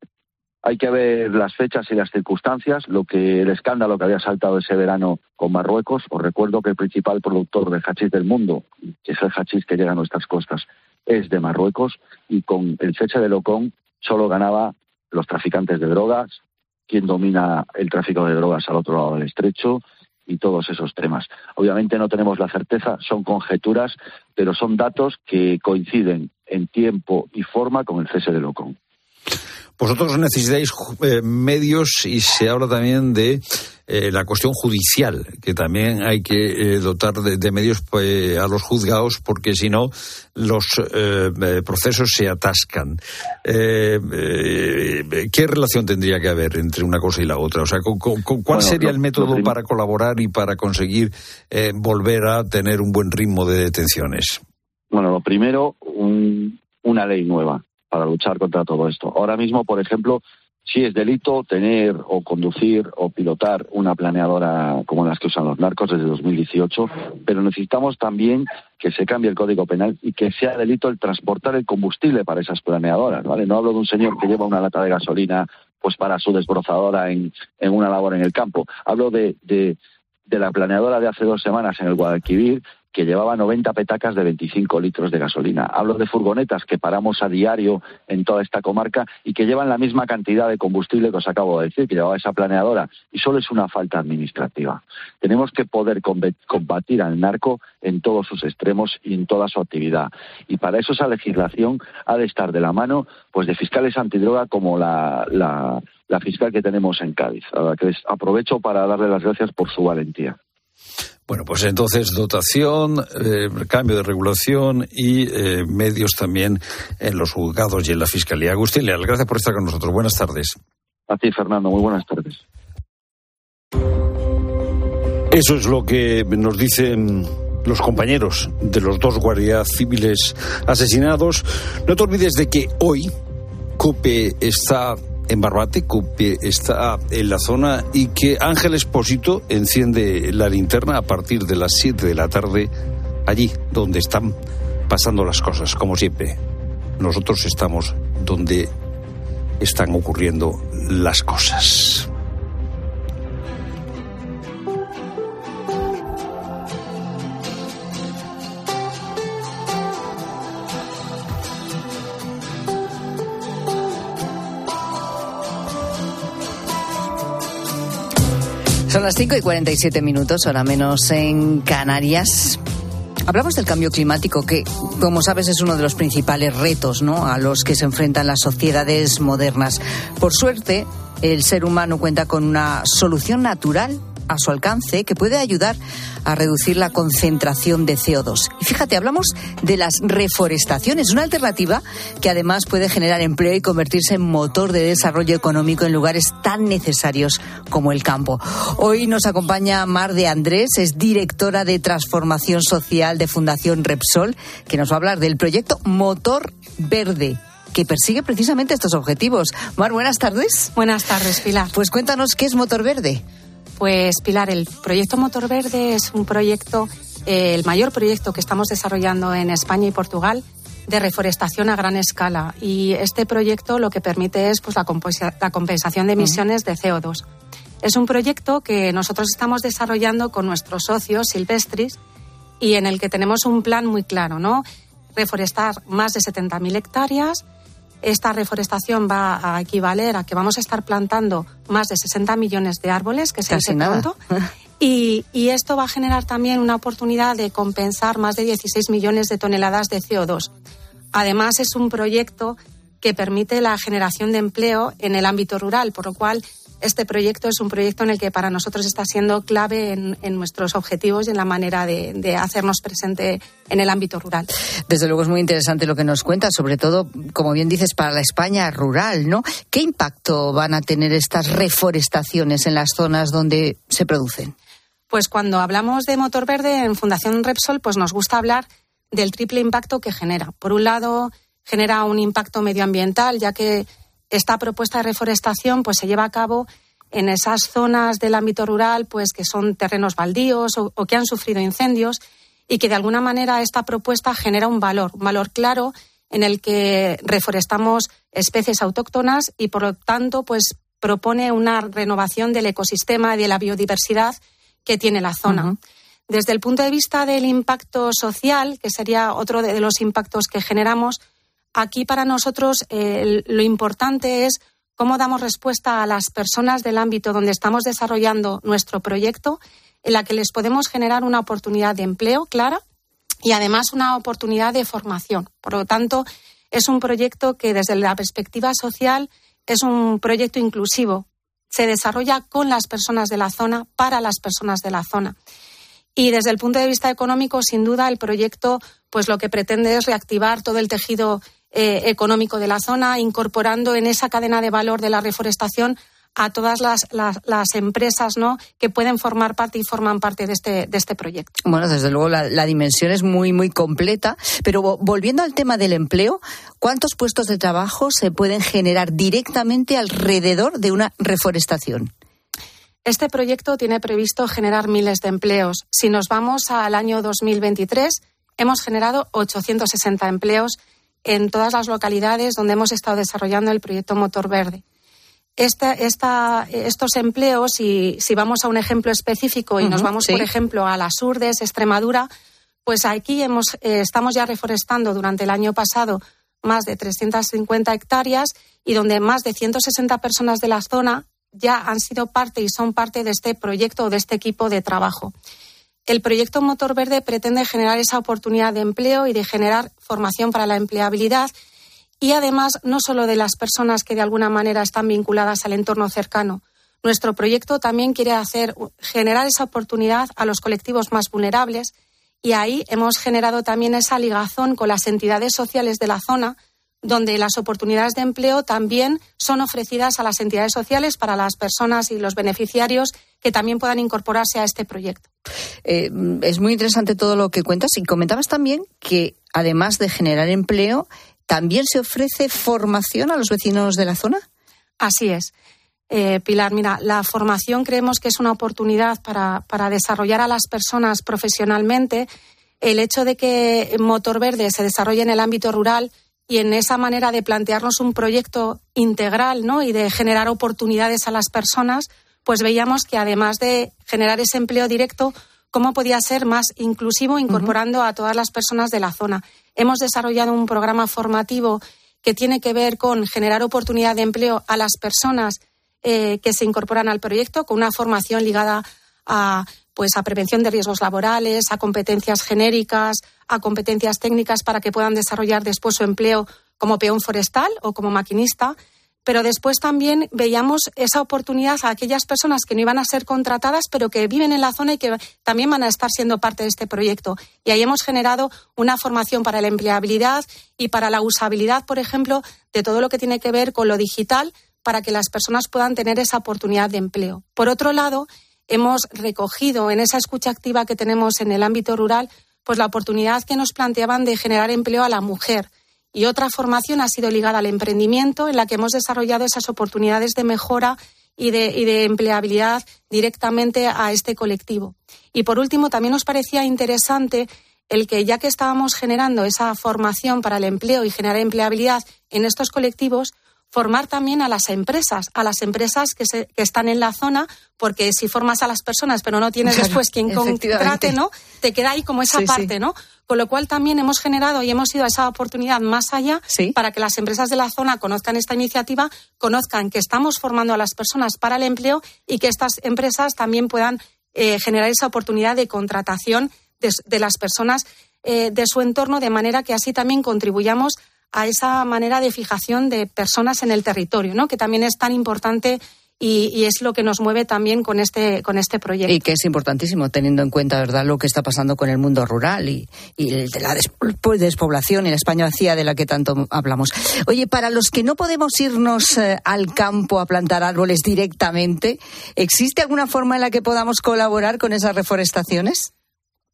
hay que ver las fechas y las circunstancias, lo que el escándalo que había saltado ese verano con Marruecos. Os recuerdo que el principal productor de hachís del mundo, que es el hachís que llega a nuestras costas, es de Marruecos y con el cese de Locón solo ganaba los traficantes de drogas, quien domina el tráfico de drogas al otro lado del estrecho y todos esos temas. Obviamente no tenemos la certeza, son conjeturas, pero son datos que coinciden en tiempo y forma con el cese de Locón. Vosotros necesitáis eh, medios y se habla también de eh, la cuestión judicial, que también hay que eh, dotar de, medios pues, a los juzgados, porque si no, los procesos se atascan. ¿Qué relación tendría que haber entre una cosa y la otra? O sea, ¿cuál sería el método para colaborar y para conseguir volver a tener un buen ritmo de detenciones? Bueno, lo primero, una ley nueva para luchar contra todo esto. Ahora mismo, por ejemplo, sí es delito tener o conducir o pilotar una planeadora como las que usan los narcos desde 2018, pero necesitamos también que se cambie el Código Penal y que sea delito el transportar el combustible para esas planeadoras, ¿vale? No hablo de un señor que lleva una lata de gasolina pues para su desbrozadora en, en una labor en el campo. Hablo de, de, de la planeadora de hace dos semanas en el Guadalquivir que llevaba 90 petacas de 25 litros de gasolina. Hablo de furgonetas que paramos a diario en toda esta comarca y que llevan la misma cantidad de combustible que os acabo de decir, que llevaba esa planeadora. Y solo es una falta administrativa. Tenemos que poder combatir al narco en todos sus extremos y en toda su actividad. Y para eso esa legislación ha de estar de la mano pues de fiscales antidroga como la, fiscal que tenemos en Cádiz, a la que aprovecho para darle las gracias por su valentía. Bueno, pues entonces dotación, eh, cambio de regulación y eh, medios también en los juzgados y en la Fiscalía. Agustín Leal, gracias por estar con nosotros. Buenas tardes. A ti, Fernando. Muy buenas tardes. Eso es lo que nos dicen los compañeros de los dos guardias civiles asesinados. No te olvides de que hoy COPE está en Barbate, que está en la zona, y que Ángel Espósito enciende la linterna a partir de las 7 de la tarde, allí donde están pasando las cosas, como siempre. Nosotros estamos donde están ocurriendo las cosas. Son las 5 y 47 minutos, ahora menos en Canarias. Hablamos del cambio climático, que, como sabes, es uno de los principales retos ¿no? a los que se enfrentan las sociedades modernas. Por suerte, el ser humano cuenta con una solución natural a su alcance que puede ayudar a reducir la concentración de CO2. Y fíjate, hablamos de las reforestaciones, una alternativa que además puede generar empleo y convertirse en motor de desarrollo económico en lugares tan necesarios como el campo. Hoy nos acompaña Mar de Andrés, es directora de transformación social de Fundación Repsol, que nos va a hablar del proyecto Motor Verde que persigue precisamente estos objetivos. Mar, buenas tardes. Buenas tardes, Pilar. Pues cuéntanos qué es Motor Verde. Pues Pilar, el proyecto Motor Verde es un proyecto, eh, el mayor proyecto que estamos desarrollando en España y Portugal de reforestación a gran escala. Y este proyecto lo que permite es pues, la, compensación de emisiones de CO2. Es un proyecto que nosotros estamos desarrollando con nuestros socios silvestris y en el que tenemos un plan muy claro, ¿no? Reforestar más de 70.000 hectáreas, esta reforestación va a equivaler a que vamos a estar plantando más de 60 millones de árboles, que se dice pronto. Y, y, esto va a generar también una oportunidad de compensar más de 16 millones de toneladas de CO2. Además, es un proyecto que permite la generación de empleo en el ámbito rural, por lo cual este proyecto es un proyecto en el que para nosotros está siendo clave en, nuestros objetivos y en la manera de, hacernos presente en el ámbito rural. Desde luego es muy interesante lo que nos cuenta, sobre todo, como bien dices, para la España rural, ¿no? ¿Qué impacto van a tener estas reforestaciones en las zonas donde se producen? Pues cuando hablamos de motor verde en Fundación Repsol, pues nos gusta hablar del triple impacto que genera. Por un lado, genera un impacto medioambiental, ya que esta propuesta de reforestación pues se lleva a cabo en esas zonas del ámbito rural pues que son terrenos baldíos o, que han sufrido incendios y que de alguna manera esta propuesta genera un valor, un valor claro en el que reforestamos especies autóctonas y por lo tanto pues propone una renovación del ecosistema y de la biodiversidad que tiene la zona. Desde el punto de vista del impacto social, que sería otro de los impactos que generamos, Aquí para nosotros eh, lo importante es cómo damos respuesta a las personas del ámbito donde estamos desarrollando nuestro proyecto, en la que les podemos generar una oportunidad de empleo clara y además una oportunidad de formación. Por lo tanto, es un proyecto que desde la perspectiva social es un proyecto inclusivo. Se desarrolla con las personas de la zona, para las personas de la zona. Y desde el punto de vista económico, sin duda, el proyecto pues lo que pretende es reactivar todo el tejido eh, económico de la zona, incorporando en esa cadena de valor de la reforestación a todas las, las, empresas ¿no? que pueden formar parte y forman parte de este, de este proyecto. Bueno, desde luego la, la, dimensión es muy, muy completa. Pero volviendo al tema del empleo, ¿cuántos puestos de trabajo se pueden generar directamente alrededor de una reforestación? Este proyecto tiene previsto generar miles de empleos. Si nos vamos al año 2023, hemos generado 860 empleos en todas las localidades donde hemos estado desarrollando el proyecto Motor Verde. estos empleos, y si vamos a un ejemplo específico y nos vamos, por ejemplo, a las Urdes, Extremadura, pues aquí hemos, eh, estamos ya reforestando durante el año pasado más de 350 hectáreas y donde más de 160 personas de la zona ya han sido parte y son parte de este proyecto o de este equipo de trabajo. El proyecto Motor Verde pretende generar esa oportunidad de empleo y de generar formación para la empleabilidad y además no solo de las personas que de alguna manera están vinculadas al entorno cercano. Nuestro proyecto también quiere hacer generar esa oportunidad a los colectivos más vulnerables y ahí hemos generado también esa ligazón con las entidades sociales de la zona donde las oportunidades de empleo también son ofrecidas a las entidades sociales para las personas y los beneficiarios que también puedan incorporarse a este proyecto. Eh, es muy interesante todo lo que cuentas y comentabas también que además de generar empleo, también se ofrece formación a los vecinos de la zona. Así es. Eh, Pilar, mira, la formación creemos que es una oportunidad para, para desarrollar a las personas profesionalmente. El hecho de que Motor Verde se desarrolle en el ámbito rural y en esa manera de plantearnos un proyecto integral ¿no? y de generar oportunidades a las personas, pues veíamos que además de generar ese empleo directo, cómo podía ser más inclusivo incorporando a todas las personas de la zona. Hemos desarrollado un programa formativo que tiene que ver con generar oportunidad de empleo a las personas eh, que se incorporan al proyecto, con una formación ligada a pues a prevención de riesgos laborales, a competencias genéricas, a competencias técnicas para que puedan desarrollar después su empleo como peón forestal o como maquinista. Pero después también veíamos esa oportunidad a aquellas personas que no iban a ser contratadas, pero que viven en la zona y que también van a estar siendo parte de este proyecto. Y ahí hemos generado una formación para la empleabilidad y para la usabilidad, por ejemplo, de todo lo que tiene que ver con lo digital para que las personas puedan tener esa oportunidad de empleo. Por otro lado, hemos recogido en esa escucha activa que tenemos en el ámbito rural, pues la oportunidad que nos planteaban de generar empleo a la mujer. Y otra formación ha sido ligada al emprendimiento, en la que hemos desarrollado esas oportunidades de mejora y de, y de empleabilidad directamente a este colectivo. Y por último, también nos parecía interesante el que ya que estábamos generando esa formación para el empleo y generar empleabilidad en estos colectivos, formar también a las empresas, a las empresas que, se, que están en la zona, porque si formas a las personas pero no tienes después quien contrate, ¿no? Te queda ahí como esa parte, ¿no? Con lo cual también hemos generado y hemos ido a esa oportunidad más allá para que las empresas de la zona conozcan esta iniciativa, conozcan que estamos formando a las personas para el empleo y que estas empresas también puedan eh, generar esa oportunidad de contratación de, las personas eh, de su entorno, de manera que así también contribuyamos a esa manera de fijación de personas en el territorio, ¿no? que también es tan importante y, es lo que nos mueve también con este, con este proyecto. Y que es importantísimo, teniendo en cuenta, ¿verdad?, lo que está pasando con el mundo rural y, y de la pues, despoblación en España vacía de la que tanto hablamos. Oye, para los que no podemos irnos eh, al campo a plantar árboles directamente, ¿existe alguna forma en la que podamos colaborar con esas reforestaciones?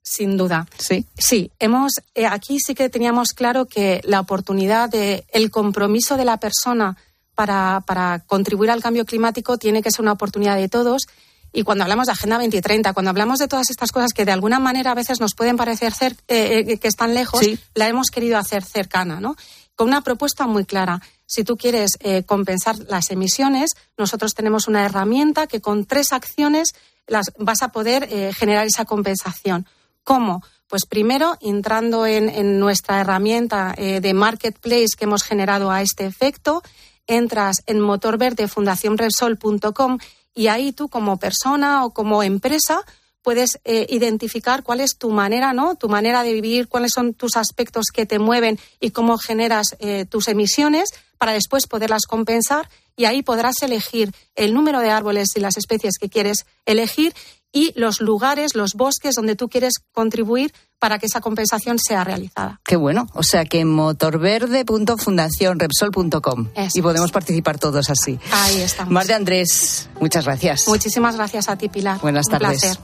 Sin duda. Sí. Sí, hemos eh, aquí sí que teníamos claro que la oportunidad de el compromiso de la persona para, para contribuir al cambio climático tiene que ser una oportunidad de todos. Y cuando hablamos de Agenda 2030, cuando hablamos de todas estas cosas que de alguna manera a veces nos pueden parecer eh, eh, que están lejos, la hemos querido hacer cercana, ¿no? Con una propuesta muy clara. Si tú quieres eh, compensar las emisiones, nosotros tenemos una herramienta que con tres acciones las, vas a poder generar esa compensación. ¿Cómo? Pues primero, entrando en, nuestra herramienta de marketplace que hemos generado a este efecto, entras en motorverdefundacionrepsol.com y ahí tú como persona o como empresa puedes eh, identificar cuál es tu manera, ¿no? Tu manera de vivir, cuáles son tus aspectos que te mueven y cómo generas eh, tus emisiones para después poderlas compensar y ahí podrás elegir el número de árboles y las especies que quieres elegir y los lugares, los bosques donde tú quieres contribuir para que esa compensación sea realizada. Qué bueno. O sea que motorverde.fundacionrepsol.com y podemos participar todos así. Ahí estamos. Mar de Andrés, muchas gracias. Muchísimas gracias a ti, Pilar. Buenas tardes. Placer.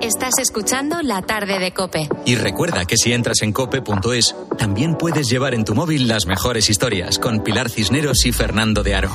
Estás escuchando La Tarde de Cope. Y recuerda que si entras en cope.es, también puedes llevar en tu móvil las mejores historias con Pilar Cisneros y Fernando de Aro.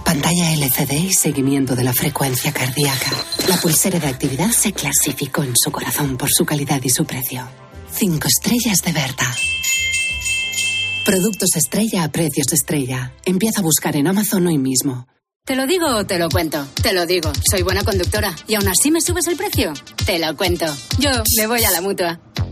Pantalla LCD y seguimiento de la frecuencia cardíaca. La pulsera de actividad se clasificó en su corazón por su calidad y su precio. Cinco estrellas de Berta. Productos estrella a precios estrella. Empieza a buscar en Amazon hoy mismo. ¿Te lo digo o te lo cuento? Te lo digo, soy buena conductora. ¿Y aún así me subes el precio? Te lo cuento. Yo le voy a la mutua.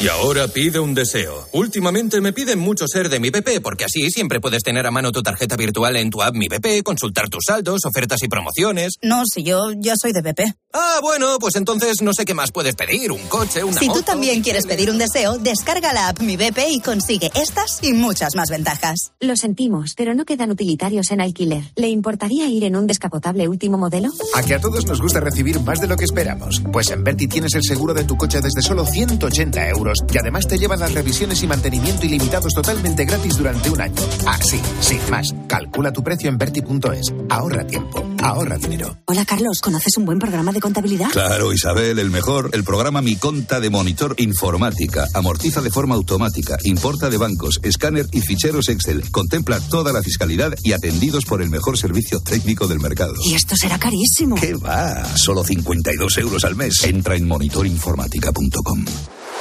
Y ahora pide un deseo. Últimamente me piden mucho ser de mi BP, porque así siempre puedes tener a mano tu tarjeta virtual en tu app Mi BP, consultar tus saldos, ofertas y promociones. No, si yo ya soy de BP. Ah, bueno, pues entonces no sé qué más puedes pedir, un coche, una Si tú también quieres pedir un deseo, descarga la app Mi BP y consigue estas y muchas más ventajas. Lo sentimos, pero no quedan utilitarios en alquiler. ¿Le importaría ir en un descapotable último modelo? A que a todos nos gusta recibir más de lo que esperamos. Pues en Berti tienes el seguro de tu coche desde solo 180 euros y además te llevan las revisiones y mantenimiento ilimitados totalmente gratis durante un año. Así, sin más. Calcula tu precio en Berti.es. Ahorra tiempo, ahorra dinero. Hola Carlos, ¿conoces un buen programa de contabilidad? Claro, Isabel, el mejor. El programa Mi Conta de Monitor Informática. Amortiza de forma automática, importa de bancos, escáner y ficheros Excel. Contempla toda la fiscalidad y atendidos por el mejor servicio técnico del mercado. Y esto será carísimo. ¿Qué va? Solo 52 euros al mes. Entra en monitorinformática.com.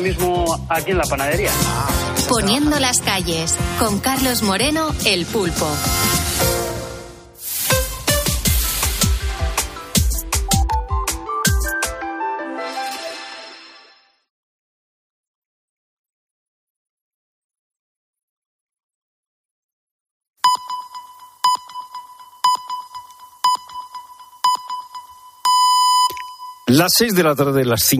mismo aquí en la panadería. Poniendo las calles, con Carlos Moreno, el pulpo. Las seis de la tarde, las cinco.